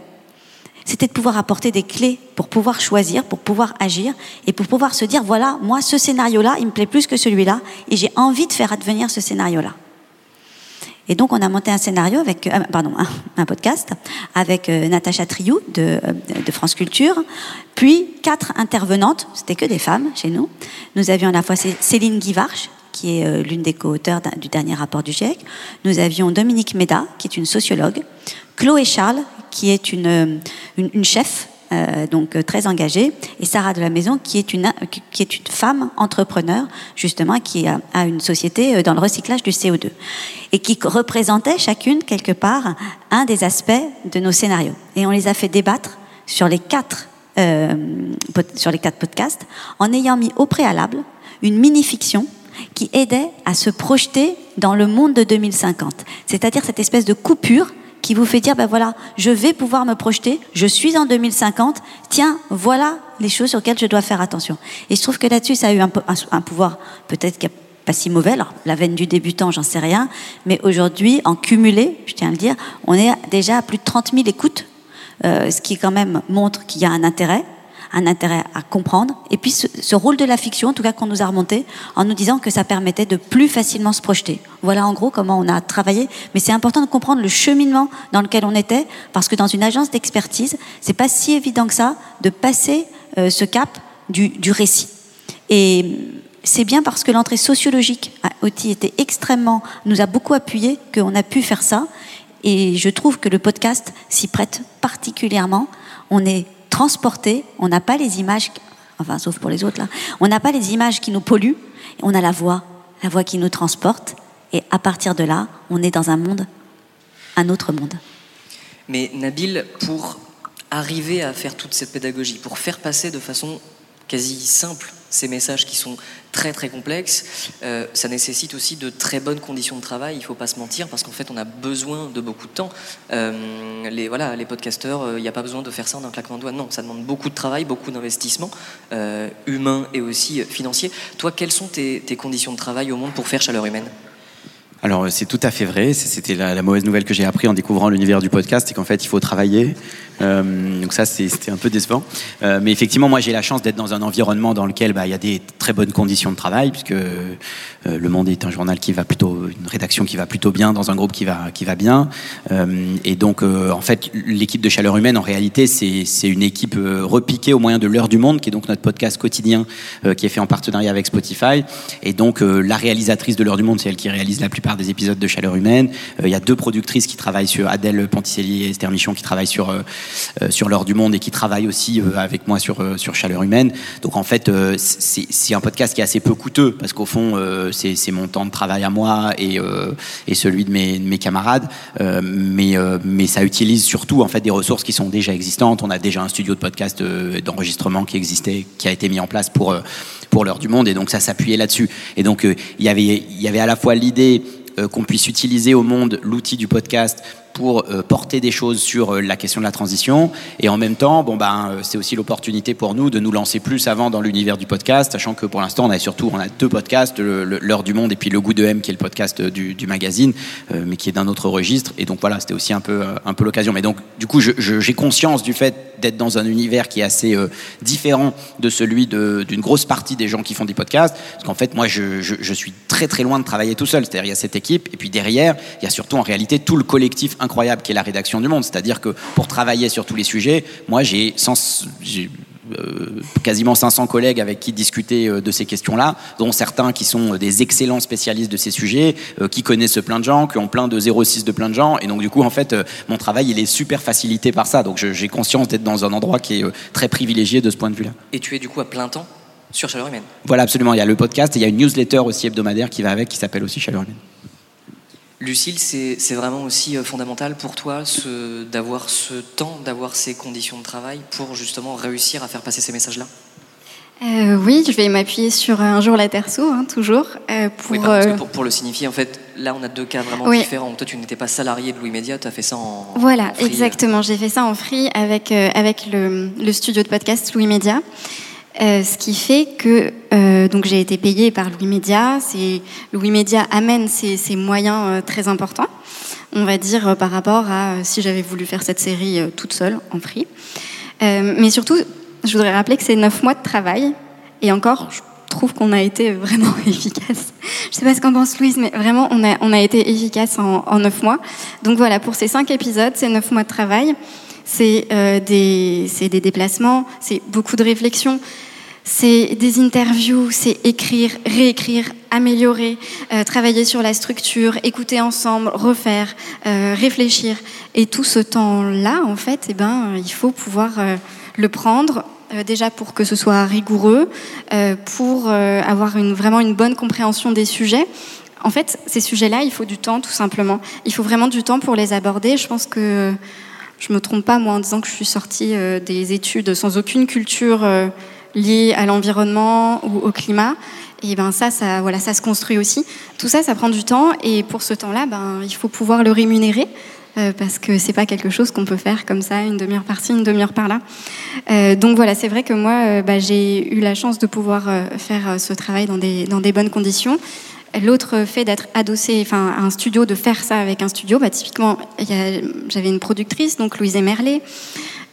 C'était de pouvoir apporter des clés pour pouvoir choisir, pour pouvoir agir et pour pouvoir se dire voilà, moi, ce scénario-là, il me plaît plus que celui-là et j'ai envie de faire advenir ce scénario-là. Et donc, on a monté un scénario avec, euh, pardon, un, podcast avec euh, Natacha Triou de, euh, de, France Culture, puis quatre intervenantes, c'était que des femmes chez nous. Nous avions à la fois Céline Guivarch, qui est euh, l'une des co-auteurs du dernier rapport du GIEC. Nous avions Dominique Méda, qui est une sociologue, Chloé Charles, qui est une, une chef euh, donc euh, très engagée, et Sarah de la Maison, qui est une, qui est une femme entrepreneur, justement, qui a, une société euh, dans le recyclage du CO2, et qui représentait chacune, quelque part, un des aspects de nos scénarios. Et on les a fait débattre sur les quatre, euh, sur les quatre podcasts, en ayant mis au préalable une mini-fiction qui aidait à se projeter dans le monde de 2050, c'est-à-dire cette espèce de coupure qui vous fait dire, ben voilà, je vais pouvoir me projeter, je suis en 2050, tiens, voilà les choses sur lesquelles je dois faire attention. Et je trouve que là-dessus, ça a eu un, pouvoir peut-être pas si mauvais. Alors, la veine du débutant, j'en sais rien. Mais aujourd'hui, en cumulé, je tiens à le dire, on est déjà à plus de 30 000 écoutes, euh, ce qui quand même montre qu'il y a un intérêt un intérêt à comprendre. Et puis ce, rôle de la fiction, en tout cas qu'on nous a remonté, en nous disant que ça permettait de plus facilement se projeter. Voilà en gros comment on a travaillé. Mais c'est important de comprendre le cheminement dans lequel on était, parce que dans une agence d'expertise, c'est pas si évident que ça de passer euh, ce cap du, du récit. Et c'est bien parce que l'entrée sociologique a aussi été extrêmement, nous a beaucoup appuyé qu'on a pu faire ça. Et je trouve que le podcast s'y prête particulièrement. On est transporté, on n'a pas les images, enfin sauf pour les autres là, on n'a pas les images qui nous polluent, on a la voix, la voix qui nous transporte. Et à partir de là, on est dans un monde, un autre monde. Mais Nabil, pour arriver à faire toute cette pédagogie, pour faire passer de façon quasi simple ces messages qui sont très très complexes, euh, ça nécessite aussi de très bonnes conditions de travail, il ne faut pas se mentir, parce qu'en fait on a besoin de beaucoup de temps. Euh, les, voilà, les podcasteurs, euh, il n'y a pas besoin de faire ça en un claquement de doigts, non, ça demande beaucoup de travail, beaucoup d'investissement, humain et aussi financier. Toi, quelles sont tes conditions de travail au monde pour faire chaleur humaine? Alors c'est tout à fait vrai. C'était la, mauvaise nouvelle que j'ai appris en découvrant l'univers du podcast, c'est qu'en fait il faut travailler. Euh, donc ça c'était un peu décevant. Euh, mais effectivement moi j'ai la chance d'être dans un environnement dans lequel bah, il y a des très bonnes conditions de travail puisque euh, Le Monde est un journal qui va plutôt, une rédaction qui va plutôt bien dans un groupe qui va qui va bien. et donc en fait l'équipe de Chaleur Humaine en réalité c'est une équipe repiquée au moyen de l'heure du monde qui est donc notre podcast quotidien qui est fait en partenariat avec Spotify. Et donc la réalisatrice de l'heure du monde c'est elle qui réalise la plupart des épisodes de Chaleur Humaine. Euh, il y a deux productrices qui travaillent sur Adèle Ponticelli et Esther Michon qui travaillent sur euh, euh, sur l'heure du monde et qui travaillent aussi avec moi sur sur Chaleur Humaine. Donc en fait, c'est un podcast qui est assez peu coûteux parce qu'au fond, c'est mon temps de travail à moi et et celui de mes, mes camarades. mais mais ça utilise surtout en fait des ressources qui sont déjà existantes. On a déjà un studio de podcast d'enregistrement qui existait, qui a été mis en place pour pour l'heure du monde et donc ça s'appuyait là-dessus. Et donc il y avait il y avait à la fois l'idée qu'on puisse utiliser au monde l'outil du podcast pour euh, porter des choses sur euh, la question de la transition. Et en même temps, bon ben, euh, c'est aussi l'opportunité pour nous de nous lancer plus avant dans l'univers du podcast, sachant que pour l'instant, on a surtout on a deux podcasts, l'heure du monde et puis le goût de M, qui est le podcast du, du magazine, mais qui est d'un autre registre. Et donc voilà, c'était aussi un peu un peu l'occasion. Mais donc du coup, j'ai conscience du fait d'être dans un univers qui est assez différent de celui d'une grosse partie des gens qui font des podcasts, parce qu'en fait, moi, je, je, je, suis très très loin de travailler tout seul. C'est-à-dire, il y a cette équipe, et puis derrière, il y a surtout en réalité tout le collectif incroyable qui est la rédaction du Monde. C'est-à-dire que pour travailler sur tous les sujets, moi j'ai euh, quasiment 500 collègues avec qui discuter euh, de ces questions-là, dont certains qui sont des excellents spécialistes de ces sujets, euh, qui connaissent plein de gens, qui ont plein de 06 de plein de gens. Et donc du coup, en fait, mon travail, il est super facilité par ça. Donc j'ai conscience d'être dans un endroit qui est très privilégié de ce point de vue-là. Et tu es du coup à plein temps sur Chaleur Humaine? Voilà, absolument. Il y a le podcast et il y a une newsletter aussi hebdomadaire qui va avec, qui s'appelle aussi Chaleur Humaine. Lucille, c'est vraiment aussi euh, fondamental pour toi d'avoir ce temps, d'avoir ces conditions de travail pour justement réussir à faire passer ces messages-là? Euh, oui, je vais m'appuyer sur un jour la Terre hein, toujours. Euh, pour, pour, le signifier, en fait, là, on a deux cas vraiment différents. Toi, tu n'étais pas salarié de Louis Média, tu as fait ça en. Voilà, exactement. J'ai fait ça en free avec, avec le, le, studio de podcast Louis Média. Euh, ce qui fait que euh, donc j'ai été payée par Louis Média. Louis Média amène ses, moyens euh, très importants, on va dire par rapport à si j'avais voulu faire cette série toute seule en prix. mais surtout, je voudrais rappeler que c'est neuf mois de travail et encore, je trouve qu'on a été vraiment efficace. Je sais pas ce qu'en pense Louise, mais vraiment on a on a été efficace en neuf mois. Donc voilà, pour ces cinq épisodes, c'est neuf mois de travail. C'est euh, des, des déplacements, c'est beaucoup de réflexion, c'est des interviews, c'est écrire, réécrire, améliorer, euh, travailler sur la structure, écouter ensemble, refaire, euh, réfléchir. Et tout ce temps-là, en fait, eh ben, il faut pouvoir le prendre déjà pour que ce soit rigoureux, pour avoir vraiment une bonne compréhension des sujets. En fait, ces sujets-là, il faut du temps, tout simplement. Il faut vraiment du temps pour les aborder. Je pense que je me trompe pas, moi, en disant que je suis sortie euh, des études sans aucune culture euh, liée à l'environnement ou au climat. Et ben ça, ça, voilà, ça se construit aussi. Tout ça, ça prend du temps, et pour ce temps-là, ben, il faut pouvoir le rémunérer. Euh, parce que c'est pas quelque chose qu'on peut faire comme ça, une demi-heure par-ci, une demi-heure par-là. donc voilà, c'est vrai que moi, bah, j'ai eu la chance de pouvoir faire ce travail dans des, dans des bonnes conditions. L'autre fait d'être adossé à un studio, de faire ça avec un studio, bah, typiquement, j'avais une productrice, donc Louise Emerlet.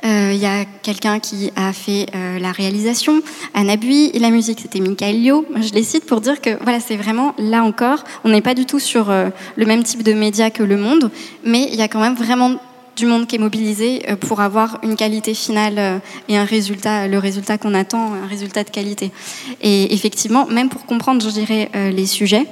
Euh, il y a quelqu'un qui a fait euh, la réalisation, Anna Bui, et la musique, c'était Michael Yo. Je les cite pour dire que voilà, c'est vraiment là encore, on n'est pas du tout sur euh, le même type de média que le monde, mais il y a quand même vraiment du monde qui est mobilisé pour avoir une qualité finale et un résultat, le résultat qu'on attend, un résultat de qualité. Et effectivement, même pour comprendre, je dirais, les sujets,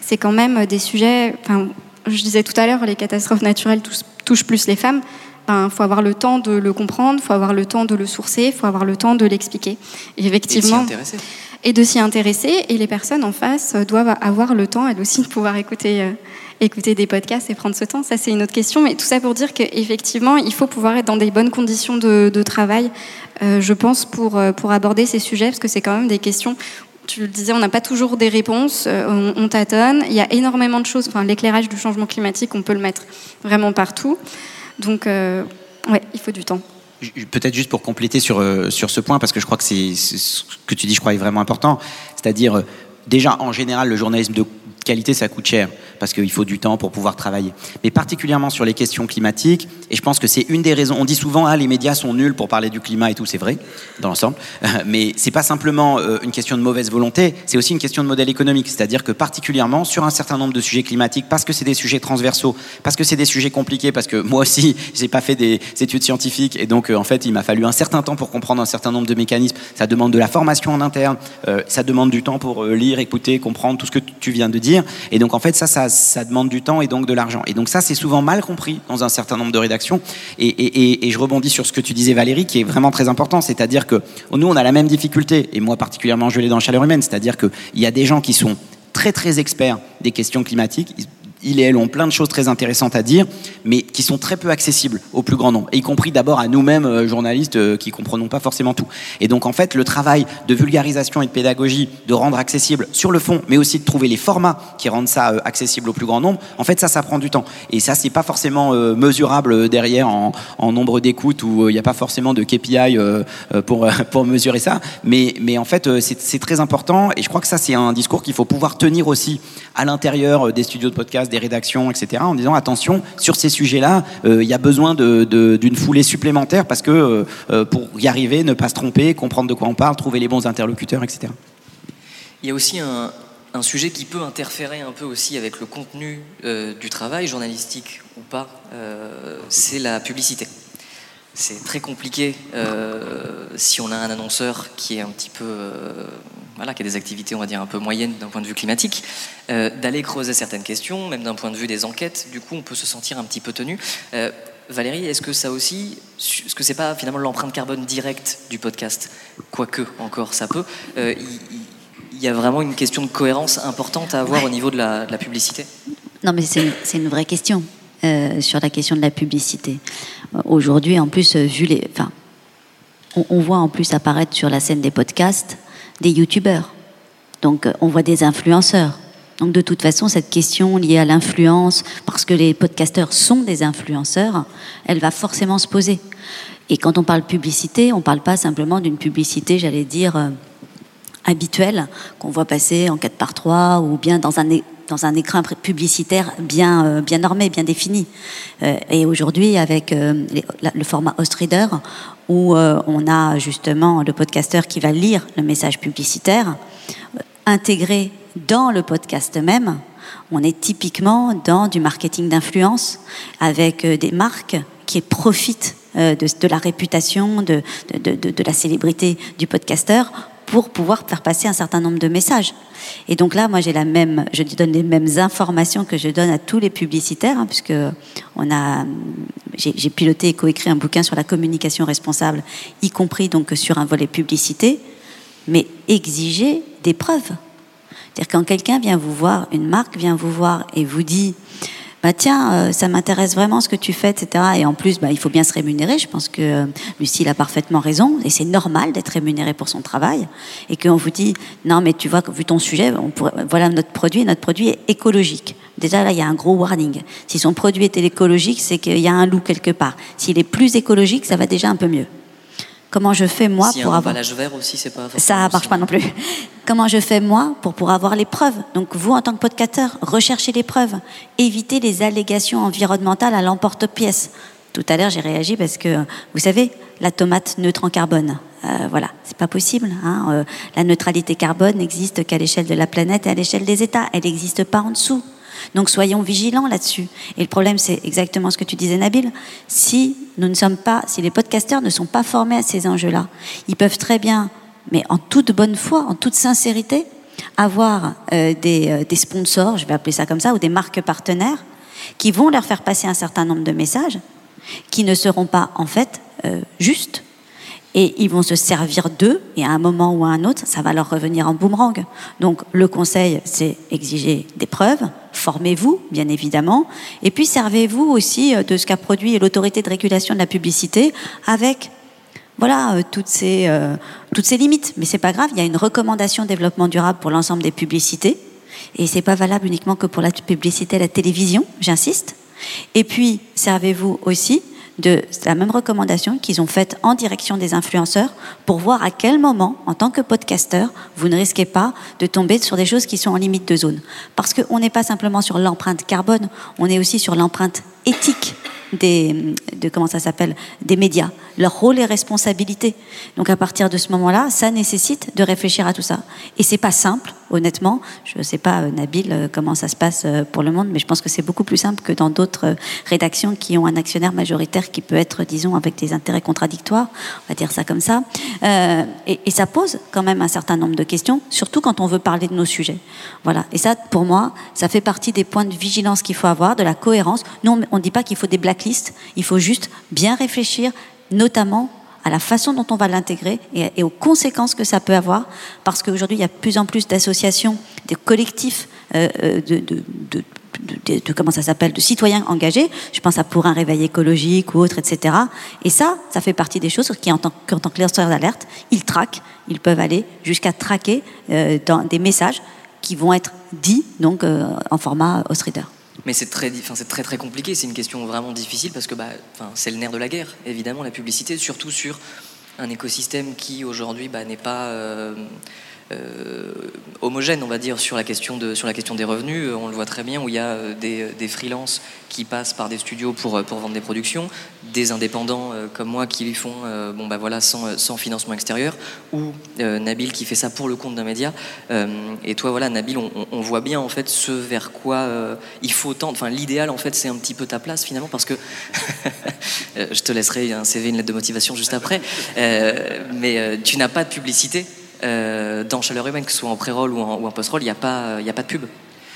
c'est quand même des sujets, enfin, je disais tout à l'heure, les catastrophes naturelles touchent plus les femmes, il faut avoir le temps de le comprendre, il faut avoir le temps de le sourcer, il faut avoir le temps de l'expliquer. Et effectivement. Et de s'y intéresser. Et les personnes en face doivent avoir le temps, elles aussi, de pouvoir écouter, euh, écouter des podcasts et prendre ce temps. Ça, c'est une autre question. Mais tout ça pour dire qu'effectivement, il faut pouvoir être dans des bonnes conditions de, travail, euh, je pense, pour, euh, pour aborder ces sujets, parce que c'est quand même des questions tu le disais, on n'a pas toujours des réponses, on, on, tâtonne. Il y a énormément de choses. Enfin, l'éclairage du changement climatique, on peut le mettre vraiment partout. Donc, euh, ouais, il faut du temps. Peut-être juste pour compléter sur, euh, sur ce point, parce que je crois que c'est ce que tu dis, je crois, est vraiment important. C'est-à-dire, euh, déjà, en général, le journalisme de qualité, ça coûte cher parce qu'il faut du temps pour pouvoir travailler. Mais particulièrement sur les questions climatiques, et je pense que c'est une des raisons. On dit souvent, ah, les médias sont nuls pour parler du climat et tout, c'est vrai dans l'ensemble, mais c'est pas simplement euh, une question de mauvaise volonté, c'est aussi une question de modèle économique. C'est-à-dire que particulièrement sur un certain nombre de sujets climatiques, parce que c'est des sujets transversaux, parce que c'est des sujets compliqués, parce que moi aussi, j'ai pas fait des études scientifiques, et donc euh, en fait, il m'a fallu un certain temps pour comprendre un certain nombre de mécanismes. Ça demande de la formation en interne, euh, ça demande du temps pour lire, écouter, comprendre tout ce que tu viens de dire. Et donc en fait, ça, ça, demande du temps et donc de l'argent. Et donc ça, c'est souvent mal compris dans un certain nombre de rédactions. Et, et, et, je rebondis sur ce que tu disais, Valérie, qui est vraiment très important. C'est-à-dire que nous, on a la même difficulté, et moi particulièrement, je l'ai dans Chaleur Humaine, c'est-à-dire qu'il y a des gens qui sont très très experts des questions climatiques et elles ont plein de choses très intéressantes à dire, mais qui sont très peu accessibles au plus grand nombre, y compris d'abord à nous-mêmes, euh, journalistes, euh, qui comprenons pas forcément tout. Et donc, en fait, le travail de vulgarisation et de pédagogie, de rendre accessible sur le fond, mais aussi de trouver les formats qui rendent ça euh, accessible au plus grand nombre, en fait, ça, ça prend du temps. Et ça, c'est pas forcément mesurable derrière en, nombre d'écoutes ou il n'y a pas forcément de KPI pour, pour mesurer ça. Mais, mais en fait, c'est très important et je crois que ça, c'est un discours qu'il faut pouvoir tenir aussi à l'intérieur des studios de podcast, des rédactions, etc., en disant attention, sur ces sujets-là, euh, il y a besoin d'une foulée supplémentaire parce que euh, euh, pour y arriver, ne pas se tromper, comprendre de quoi on parle, trouver les bons interlocuteurs, etc. Il y a aussi un, un sujet qui peut interférer un peu aussi avec le contenu du travail, journalistique ou pas, c'est la publicité. C'est très compliqué si on a un annonceur qui est un petit peu voilà, qui a des activités, on va dire, un peu moyennes d'un point de vue climatique, euh, d'aller creuser certaines questions, même d'un point de vue des enquêtes. Du coup, on peut se sentir un petit peu tenu. Euh, Valérie, est-ce que ça aussi, est-ce que c'est pas finalement l'empreinte carbone directe du podcast? Quoique, encore, ça peut. Euh, il y, a vraiment une question de cohérence importante à avoir au niveau de la, publicité? Non, mais c'est une, vraie question sur la question de la publicité. Aujourd'hui, en plus, vu les. Enfin, on, voit en plus apparaître sur la scène des podcasts des youtubeurs. Donc euh, on voit des influenceurs. Donc de toute façon, cette question liée à l'influence, parce que les podcasteurs sont des influenceurs, elle va forcément se poser. Et quand on parle publicité, on ne parle pas simplement d'une publicité, j'allais dire, euh, habituelle, qu'on voit passer en 4 par 3 ou bien dans un, dans un écran publicitaire bien, euh, bien normé, bien défini. et aujourd'hui, avec le format Host Reader, où euh, on a justement le podcasteur qui va lire le message publicitaire, euh, intégré dans le podcast même. On est typiquement dans du marketing d'influence avec euh, des marques qui profitent de, la réputation, de, de, la célébrité du podcasteur pour pouvoir faire passer un certain nombre de messages. Et donc là, moi, j'ai la même, je donne les mêmes informations que je donne à tous les publicitaires, hein, puisque a, j'ai piloté et coécrit un bouquin sur la communication responsable, y compris donc sur un volet publicité, mais exiger des preuves. C'est-à-dire quand quelqu'un vient vous voir, une marque vient vous voir et vous dit bah tiens, euh, ça m'intéresse vraiment ce que tu fais, etc. Et en plus, bah, il faut bien se rémunérer. Je pense que euh, Lucille a parfaitement raison. Et c'est normal d'être rémunéré pour son travail. Et qu'on vous dit, non, mais tu vois, vu ton sujet, on pourrait, voilà notre produit, notre produit est écologique. Déjà, là, il y a un gros warning. Si son produit est écologique, c'est qu'il y a un loup quelque part. S'il est plus écologique, ça va déjà un peu mieux. Comment je fais moi si pour un avoir vert aussi, c'est pas. ça marche pas non plus. Comment je fais moi pour pouvoir avoir les preuves? Donc vous, en tant que podcasteur, recherchez les preuves. Évitez les allégations environnementales à l'emporte-pièce. Tout à l'heure, j'ai réagi parce que, vous savez, la tomate neutre en carbone. Euh, voilà, c'est pas possible. Hein. Euh, la neutralité carbone n'existe qu'à l'échelle de la planète et à l'échelle des États. Elle n'existe pas en dessous. Donc soyons vigilants là-dessus. Et le problème, c'est exactement ce que tu disais, Nabil. Si nous ne sommes pas, si les podcasteurs ne sont pas formés à ces enjeux-là, ils peuvent très bien, mais en toute bonne foi, en toute sincérité, avoir euh, des, euh, des sponsors, je vais appeler ça comme ça, ou des marques partenaires, qui vont leur faire passer un certain nombre de messages, qui ne seront pas en fait euh, justes, et ils vont se servir d'eux, et à un moment ou à un autre, ça va leur revenir en boomerang. Donc le conseil, c'est exiger des preuves, formez-vous, bien évidemment, et puis servez-vous aussi euh, de ce qu'a produit l'autorité de régulation de la publicité avec voilà euh, toutes ces euh, toutes ces limites. Mais c'est pas grave, il y a une recommandation développement durable pour l'ensemble des publicités, et c'est pas valable uniquement que pour la publicité à la télévision, j'insiste. Et puis servez-vous aussi de la même recommandation qu'ils ont faite en direction des influenceurs pour voir à quel moment, en tant que podcasteur, vous ne risquez pas de tomber sur des choses qui sont en limite de zone. Parce qu'on n'est pas simplement sur l'empreinte carbone, on est aussi sur l'empreinte éthique des, de comment ça s'appelle, des médias, leur rôle et responsabilité. Donc à partir de ce moment-là, ça nécessite de réfléchir à tout ça. Et c'est pas simple, honnêtement. Je ne sais pas, euh, Nabil, euh, comment ça se passe euh, pour le monde, mais je pense que c'est beaucoup plus simple que dans d'autres rédactions qui ont un actionnaire majoritaire qui peut être, disons, avec des intérêts contradictoires. On va dire ça comme ça. Et, ça pose quand même un certain nombre de questions, surtout quand on veut parler de nos sujets. Voilà. Et ça, pour moi, ça fait partie des points de vigilance qu'il faut avoir, de la cohérence. Nous, on ne dit pas qu'il faut des blacklists. Il faut juste bien réfléchir, notamment à la façon dont on va l'intégrer et, aux conséquences que ça peut avoir, parce qu'aujourd'hui, il y a plus en plus d'associations, des collectifs euh, euh, de, comment ça s'appelle, de citoyens engagés. Je pense à pour un réveil écologique ou autre, etc. Et ça, ça fait partie des choses qui, en tant, que lanceurs d'alerte, ils traquent, ils peuvent aller jusqu'à traquer euh, des messages qui vont être dits donc en format host. Mais c'est très, c'est compliqué. C'est une question vraiment difficile parce que bah, c'est le nerf de la guerre, évidemment, la publicité, surtout sur un écosystème qui aujourd'hui bah, n'est pas euh, homogène, on va dire, sur la question de sur la question des revenus. On le voit très bien où il y a euh, des, des freelances qui passent par des studios pour euh, pour vendre des productions, des indépendants euh, comme moi qui lui font euh, bon bah voilà sans sans financement extérieur, ou euh, Nabil qui fait ça pour le compte d'un média. Euh, et toi voilà Nabil, on, on- voit bien en fait ce vers quoi euh, il faut tendre. Enfin l'idéal en fait c'est un petit peu ta place finalement parce que Euh, je te laisserai un CV, une lettre de motivation juste après. Euh, mais euh, tu n'as pas de publicité euh, dans Chaleur Humaine, que ce soit en pré-roll ou en, post-roll, il n'y a, pas- y a pas de pub.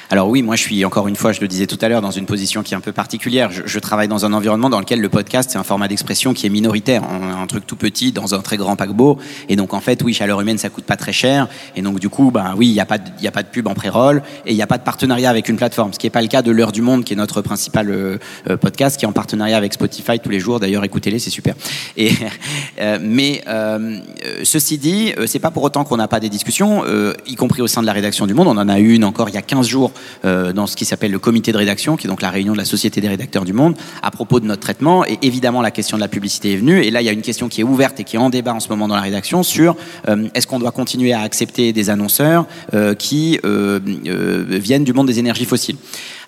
Alors oui, moi je suis encore une fois, je le disais tout à l'heure, dans une position qui est un peu particulière. Je, je travaille dans un environnement dans lequel le podcast c'est un format d'expression qui est minoritaire, un, truc tout petit dans un très grand paquebot. Et donc en fait, oui, chaleur humaine ça coûte pas très cher. Et donc du coup, ben oui, il y a pas, de- y a pas de pub en pré-roll et il n'y a pas de partenariat avec une plateforme, ce qui est pas le cas de l'heure du monde, qui est notre principal euh, euh, podcast, qui est en partenariat avec Spotify tous les jours. D'ailleurs, écoutez-les, c'est super. Et euh, mais euh, ceci dit, c'est pas pour autant qu'on n'a pas des discussions, y compris au sein de la rédaction du Monde. On en a eu une encore il y a 15 jours euh, dans ce qui s'appelle le comité de rédaction, qui est donc la réunion de la Société des rédacteurs du Monde, à propos de notre traitement. Et évidemment, la question de la publicité est venue. Et là, il y a une question qui est ouverte et qui est en débat en ce moment dans la rédaction sur euh, est-ce qu'on doit continuer à accepter des annonceurs euh, qui viennent du monde des énergies fossiles.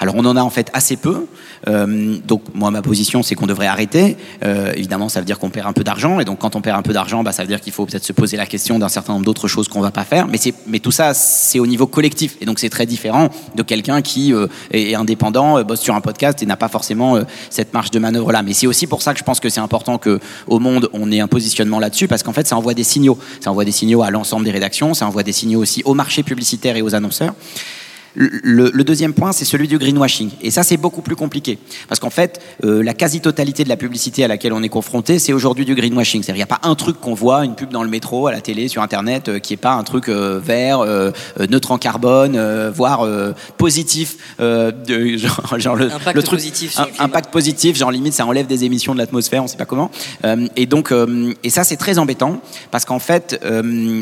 Alors, on en a en fait assez peu. Donc, moi, ma position, c'est qu'on devrait arrêter. Évidemment, ça veut dire qu'on perd un peu d'argent. Et donc, quand on perd un peu d'argent, bah, ça veut dire qu'il faut peut-être se poser la question d'un certain nombre d'autres choses qu'on va pas faire. Mais tout ça, c'est au niveau collectif. Et donc, c'est très différent de quelqu'un qui euh, est indépendant, euh, bosse sur un podcast et n'a pas forcément euh, cette marge de manœuvre là. Mais c'est aussi pour ça que je pense que c'est important que au monde on ait un positionnement là-dessus parce qu'en fait ça envoie des signaux. Ça envoie des signaux à l'ensemble des rédactions, ça envoie des signaux aussi au marché publicitaire et aux annonceurs. Le, le deuxième point, c'est celui du greenwashing. Et ça, c'est beaucoup plus compliqué. Parce qu'en fait, euh, la quasi-totalité de la publicité à laquelle on est confronté, c'est aujourd'hui du greenwashing. C'est-à-dire, il n'y a pas un truc qu'on voit, une pub dans le métro, à la télé, sur Internet, euh, qui n'est pas un truc euh, vert, euh, euh, neutre en carbone, voire positif. de, genre, genre le, Impact le truc, positif sur un- le impact positif, genre limite, ça enlève des émissions de l'atmosphère, on ne sait pas comment. Et donc, et ça, c'est très embêtant, parce qu'en fait,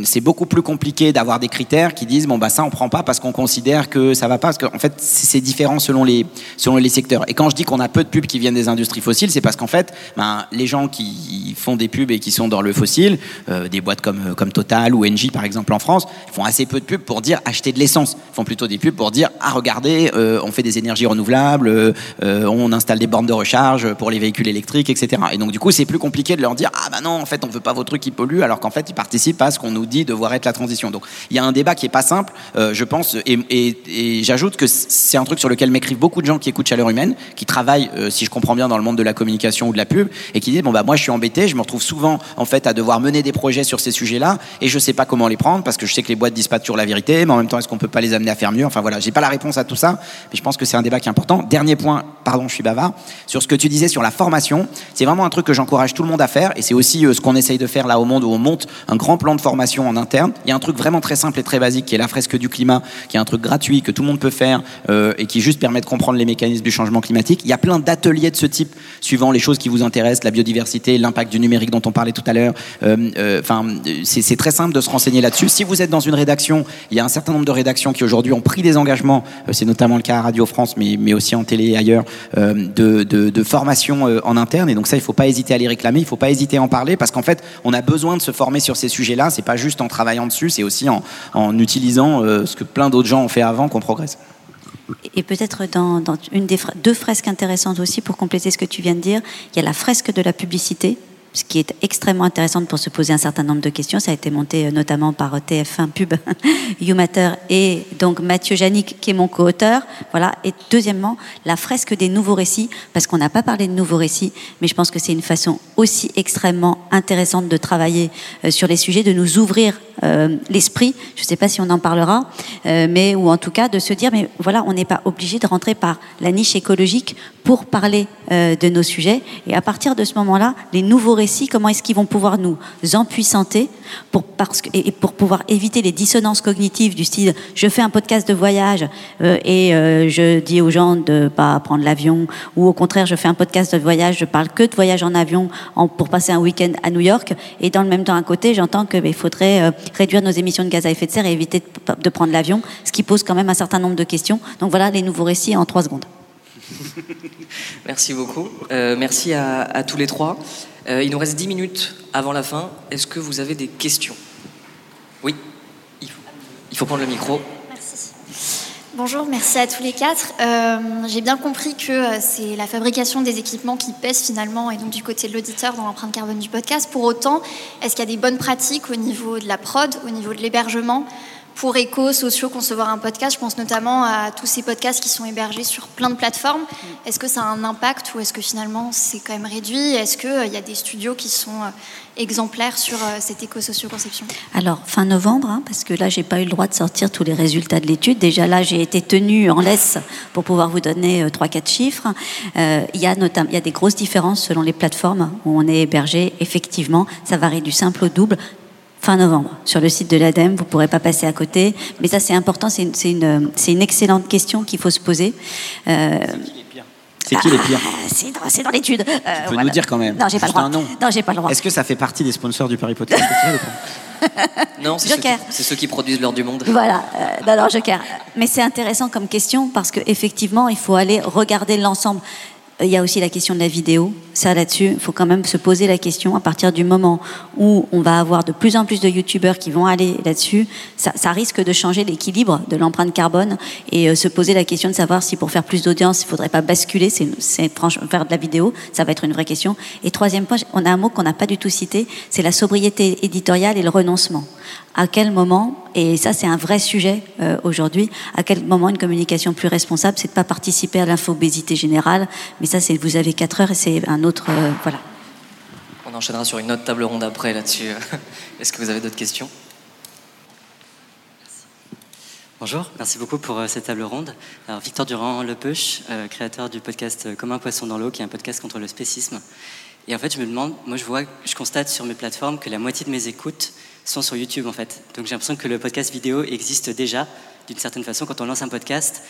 c'est beaucoup plus compliqué d'avoir des critères qui disent, bon, bah ça, on prend pas parce qu'on considère que ça va pas Parce qu'en fait, c'est différent selon les, selon les secteurs. Et quand je dis qu'on a peu de pubs qui viennent des industries fossiles, c'est parce qu'en fait, ben, les gens qui font des pubs et qui sont dans le fossile, euh, des boîtes comme, comme Total ou Engie par exemple en France, font assez peu de pubs pour dire acheter de l'essence. Font plutôt des pubs pour dire ah regardez, euh, on fait des énergies renouvelables, euh, on installe des bornes de recharge pour les véhicules électriques, etc. Et donc du coup, c'est plus compliqué de leur dire ah ben non, en fait, on veut pas vos trucs qui polluent, alors qu'en fait, ils participent à ce qu'on nous dit devoir être la transition. Donc il y a un débat qui est pas simple, je pense, et, et j'ajoute que c'est un truc sur lequel m'écrivent beaucoup de gens qui écoutent Chaleur Humaine, qui travaillent, si je comprends bien, dans le monde de la communication ou de la pub, et qui disent bon bah moi je suis embêté, je me retrouve souvent en fait à devoir mener des projets sur ces sujets-là, et je sais pas comment les prendre parce que je sais que les boîtes disent pas toujours la vérité, mais en même temps est-ce qu'on peut pas les amener à faire mieux? Enfin voilà, j'ai pas la réponse à tout ça, mais je pense que c'est un débat qui est important. Dernier point, pardon, je suis bavard, sur ce que tu disais sur la formation, c'est vraiment un truc que j'encourage tout le monde à faire, et c'est aussi euh, ce qu'on essaye de faire là au monde où on monte un grand plan de formation en interne. Il y a un truc vraiment très simple et très basique qui est la fresque du climat, qui est un truc gratuit que tout le monde peut faire euh, et qui juste permet de comprendre les mécanismes du changement climatique. Il y a plein d'ateliers de ce type suivant les choses qui vous intéressent, la biodiversité, l'impact du numérique dont on parlait tout à l'heure. Euh, enfin, c'est très simple de se renseigner là-dessus. Si vous êtes dans une rédaction, il y a un certain nombre de rédactions qui aujourd'hui ont pris des engagements, euh, c'est notamment le cas à Radio France, mais, mais aussi en télé et ailleurs, euh, de, formation euh, en interne. Et donc ça, il ne faut pas hésiter à les réclamer, il ne faut pas hésiter à en parler, parce qu'en fait, on a besoin de se former sur ces sujets-là. C'est pas juste en travaillant dessus, c'est aussi en utilisant ce que plein d'autres gens ont fait avant qu'on progresse. Et peut-être dans, dans, une des deux fresques intéressantes aussi pour compléter ce que tu viens de dire, il y a la fresque de la publicité ce qui est extrêmement intéressant pour se poser un certain nombre de questions. Ça a été monté euh, notamment par euh, TF1 Pub, YouMatter et donc Mathieu Janik, qui est mon co-auteur. Voilà. Et deuxièmement, la fresque des nouveaux récits, parce qu'on n'a pas parlé de nouveaux récits, mais je pense que c'est une façon aussi extrêmement intéressante de travailler euh, sur les sujets, de nous ouvrir l'esprit. Je ne sais pas si on en parlera, mais ou en tout cas de se dire, mais voilà, on n'est pas obligé de rentrer par la niche écologique pour parler de nos sujets. Et à partir de ce moment-là, les nouveaux récits comment est-ce qu'ils vont pouvoir nous empuissanter pour, et pour pouvoir éviter les dissonances cognitives du style je fais un podcast de voyage euh, et euh, je dis aux gens de pas prendre l'avion ou au contraire je fais un podcast de voyage, je parle que de voyage en avion pour passer un week-end à New York et dans le même temps à côté j'entends qu'il faudrait euh, réduire nos émissions de gaz à effet de serre et éviter de, prendre l'avion, ce qui pose quand même un certain nombre de questions. Donc voilà les nouveaux récits en trois secondes. merci beaucoup. Merci à, tous les trois. Euh, il nous reste 10 minutes avant la fin. Est-ce que vous avez des questions? Oui, il faut, prendre le micro. Merci. Bonjour, merci à tous les quatre. Euh, J'ai bien compris que euh, c'est la fabrication des équipements qui pèse finalement, et donc du côté de l'auditeur dans l'empreinte carbone du podcast. Pour autant, est-ce qu'il y a des bonnes pratiques au niveau de la prod, au niveau de l'hébergement? Pour éco, sociaux, concevoir un podcast. Je pense notamment à tous ces podcasts qui sont hébergés sur plein de plateformes. Est-ce que ça a un impact ou est-ce que finalement c'est quand même réduit? Est-ce qu'il il y a des studios qui sont euh, exemplaires sur euh, cette éco-socio-conception Alors, fin novembre, hein, parce que là, j'ai pas eu le droit de sortir tous les résultats de l'étude. Déjà là, j'ai été tenue en laisse pour pouvoir vous donner euh, trois, quatre chiffres. Euh, il, y a notamment, il y a des grosses différences selon les plateformes où on est hébergé. Effectivement, ça varie du simple au double fin novembre sur le site de l'ADEME. Vous ne pourrez pas passer à côté. Mais ça, c'est important. C'est une, une, une, excellente question qu'il faut se poser. Euh, c'est qui les pires ah, C'est dans, l'étude. Euh, tu peux voilà. nous dire quand même. Non, j'ai pas, le droit. Non, j'ai pas le droit. Est-ce que ça fait partie des sponsors du Paris Podcast Non, c'est ceux, ceux, qui produisent l'heure du monde. Voilà, euh, non, non, Joker. Mais c'est intéressant comme question parce qu'effectivement, il faut aller regarder l'ensemble. Il y a aussi la question de la vidéo. Ça, là-dessus, il faut quand même se poser la question. À partir du moment où on va avoir de plus en plus de youtubeurs qui vont aller là-dessus, ça, risque de changer l'équilibre de l'empreinte carbone et euh, se poser la question de savoir si pour faire plus d'audience, il ne faudrait pas basculer, c'est faire de la vidéo. Ça va être une vraie question. Et troisième point, on a un mot qu'on n'a pas du tout cité, c'est la sobriété éditoriale et le renoncement. À quel moment, et ça c'est un vrai sujet euh, aujourd'hui, à quel moment une communication plus responsable, c'est de pas participer à l'infobésité générale, mais ça c'est vous avez quatre heures et c'est un autre euh, voilà. On enchaînera sur une autre table ronde après là-dessus. Est-ce que vous avez d'autres questions? Bonjour, merci beaucoup pour euh, cette table ronde. Alors, Victor Durand Lepeuch, euh, créateur du podcast Comme un poisson dans l'eau, qui est un podcast contre le spécisme. Et en fait, je me demande, moi je vois, je constate sur mes plateformes que la moitié de mes écoutes sont sur YouTube en fait. Donc j'ai l'impression que le podcast vidéo existe déjà d'une certaine façon. Quand on lance un podcast,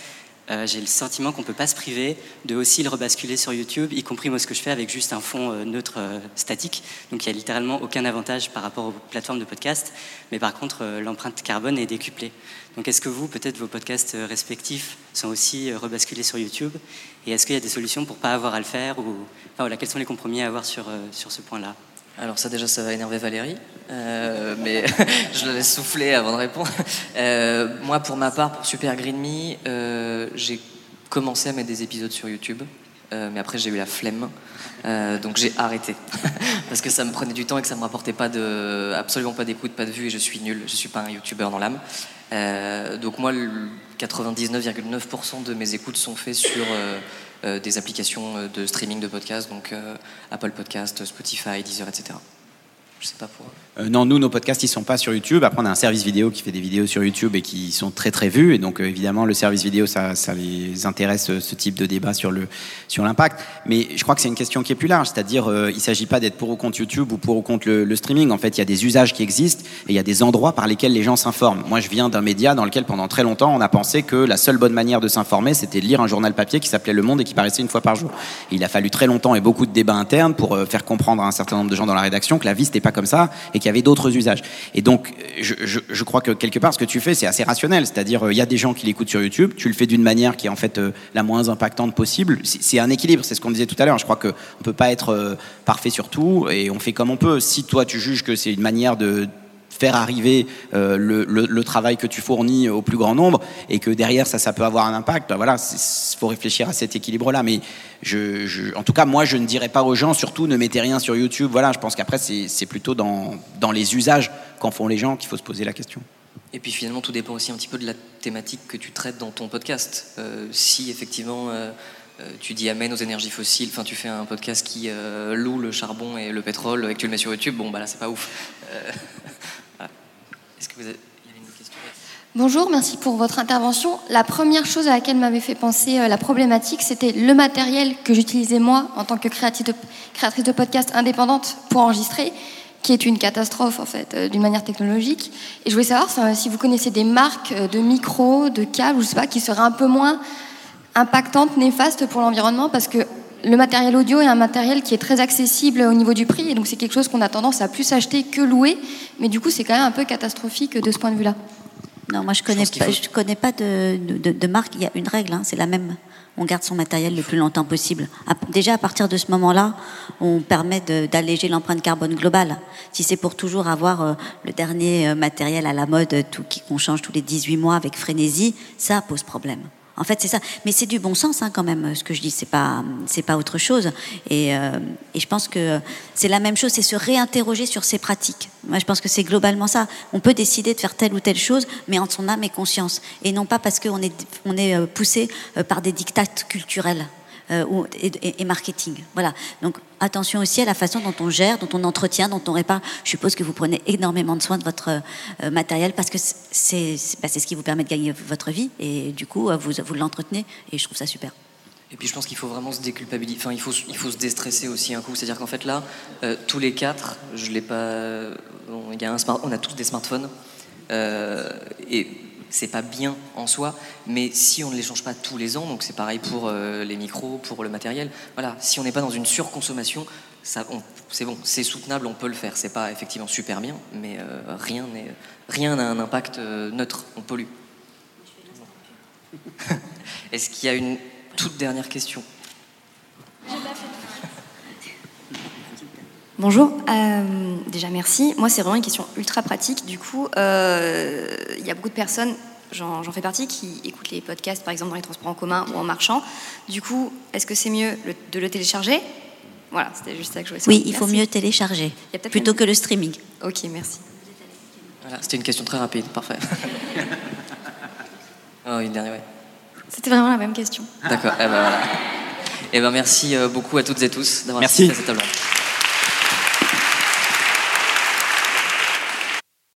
euh, j'ai le sentiment qu'on ne peut pas se priver de aussi le rebasculer sur YouTube, y compris moi ce que je fais avec juste un fond euh, neutre euh, statique. Donc il n'y a littéralement aucun avantage par rapport aux plateformes de podcast, mais par contre l'empreinte carbone est décuplée. Donc est-ce que vous, peut-être vos podcasts respectifs, sont aussi rebasculés sur YouTube? Et est-ce qu'il y a des solutions pour ne pas avoir à le faire ou, voilà, Quels sont les compromis à avoir sur, sur ce point-là? Alors ça déjà ça va énerver Valérie, mais je la laisse souffler avant de répondre. moi pour ma part, pour Super Green Me, j'ai commencé à mettre des épisodes sur YouTube, mais après j'ai eu la flemme, donc j'ai arrêté parce que ça me prenait du temps et que ça me rapportait pas de, absolument pas d'écoute, pas de vue et je suis nul, je suis pas un YouTuber dans l'âme. donc moi 99,9% de mes écoutes sont faits sur euh, des applications euh, de streaming de podcasts, donc euh, Apple Podcast, Spotify, Deezer, etc. Je sais pas. Euh, non, nous, nos podcasts, ils sont pas sur YouTube. Après, on a un service vidéo qui fait des vidéos sur YouTube et qui sont très très vus. Et donc, euh, évidemment, le service vidéo, ça, ça les intéresse euh, ce type de débat sur sur l'impact. Mais je crois que c'est une question qui est plus large. C'est-à-dire, il s'agit pas d'être pour ou contre YouTube ou pour ou contre le, streaming. En fait, il y a des usages qui existent et il y a des endroits par lesquels les gens s'informent. Moi, je viens d'un média dans lequel, pendant très longtemps, on a pensé que la seule bonne manière de s'informer, c'était de lire un journal papier qui s'appelait Le Monde et qui paraissait une fois par jour. Il a fallu très longtemps et beaucoup de débats internes pour faire comprendre à un certain nombre de gens dans la rédaction que la vie c'était pas comme ça et qu'il y avait d'autres usages. Et donc, je, je, crois que quelque part, ce que tu fais, c'est assez rationnel. C'est-à-dire, euh, il y a des gens qui l'écoutent sur YouTube, tu le fais d'une manière qui est en fait euh, la moins impactante possible. C'est un équilibre, c'est ce qu'on disait tout à l'heure. Je crois qu'on ne peut pas être euh, parfait sur tout et on fait comme on peut. Si toi, tu juges que c'est une manière de faire arriver euh, le, travail que tu fournis au plus grand nombre et que derrière ça ça peut avoir un impact ben voilà il faut réfléchir à cet équilibre là mais en tout cas moi je ne dirais pas aux gens surtout ne mettez rien sur YouTube voilà je pense qu'après c'est plutôt dans, les usages qu'en font les gens qu'il faut se poser la question et puis finalement, tout dépend aussi un petit peu de la thématique que tu traites dans ton podcast. Euh, si effectivement euh, tu dis amène aux énergies fossiles, enfin tu fais un podcast qui loue le charbon et le pétrole et que tu le mets sur YouTube, bon bah là c'est pas ouf. Est-ce que vous avez... Bonjour, merci pour votre intervention. La première chose à laquelle m'avait fait penser euh, la problématique, c'était le matériel que j'utilisais moi en tant que créatrice de, créatrice de podcast indépendante pour enregistrer, qui est une catastrophe en fait, euh, d'une manière technologique. Et je voulais savoir si vous connaissez des marques euh, de micros, de câbles, je sais pas, qui seraient un peu moins impactantes, néfastes pour l'environnement, parce que le matériel audio est un matériel qui est très accessible au niveau du prix, et donc c'est quelque chose qu'on a tendance à plus acheter que louer, mais du coup c'est quand même un peu catastrophique de ce point de vue-là. Non, moi je connais je pas, faut... je connais pas de, de, de, marque. Il y a une règle, hein, c'est la même. On garde son matériel le plus longtemps possible. Déjà à partir de ce moment-là, on permet d'alléger l'empreinte carbone globale. Si c'est pour toujours avoir euh, le dernier euh, matériel à la mode, tout qu'on change tous les 18 mois avec frénésie, ça pose problème. En fait, c'est ça. Mais c'est du bon sens hein, quand même. Ce que je dis, c'est pas, c'est pas autre chose. Et, euh, et, je pense que c'est la même chose. C'est se réinterroger sur ses pratiques. Moi, je pense que c'est globalement ça. On peut décider de faire telle ou telle chose, mais en son âme et conscience, et non pas parce qu'on est, on est euh, poussé euh, par des dictates culturels. Euh, et, et, et, marketing. Voilà. Donc attention aussi à la façon dont on gère, dont on entretient, dont on répare. Je suppose que vous prenez énormément de soin de votre euh, matériel parce que c'est bah, ce qui vous permet de gagner votre vie et du coup vous, vous l'entretenez et je trouve ça super. Et puis je pense qu'il faut vraiment se déculpabiliser, enfin il faut, il faut se déstresser aussi un coup. C'est-à-dire qu'en fait là, euh, tous les quatre, je l'ai pas, on a tous des smartphones euh, et c'est pas bien en soi, mais si on ne les change pas tous les ans, donc c'est pareil pour euh, les micros, pour le matériel, voilà, si on n'est pas dans une surconsommation, c'est bon, c'est soutenable, on peut le faire. C'est pas effectivement super bien, mais euh, rien n'a un impact euh, neutre, on pollue. Est-ce qu'il y a une toute dernière question? Bonjour, euh, déjà merci. Moi, c'est vraiment une question ultra pratique. Du coup, euh, il y a beaucoup de personnes, j'en fais partie, qui écoutent les podcasts, par exemple, dans les transports en commun ou en marchant. Du coup, est-ce que c'est mieux le, de le télécharger? Voilà, c'était juste ça que je voulais savoir. Oui, il faut merci. mieux télécharger plutôt que le streaming. Ok, merci. Voilà, c'était une question très rapide, parfait. oh, une dernière, ouais. C'était vraiment la même question. D'accord, eh ben voilà. Eh ben merci beaucoup à toutes et tous d'avoir assisté à cette table.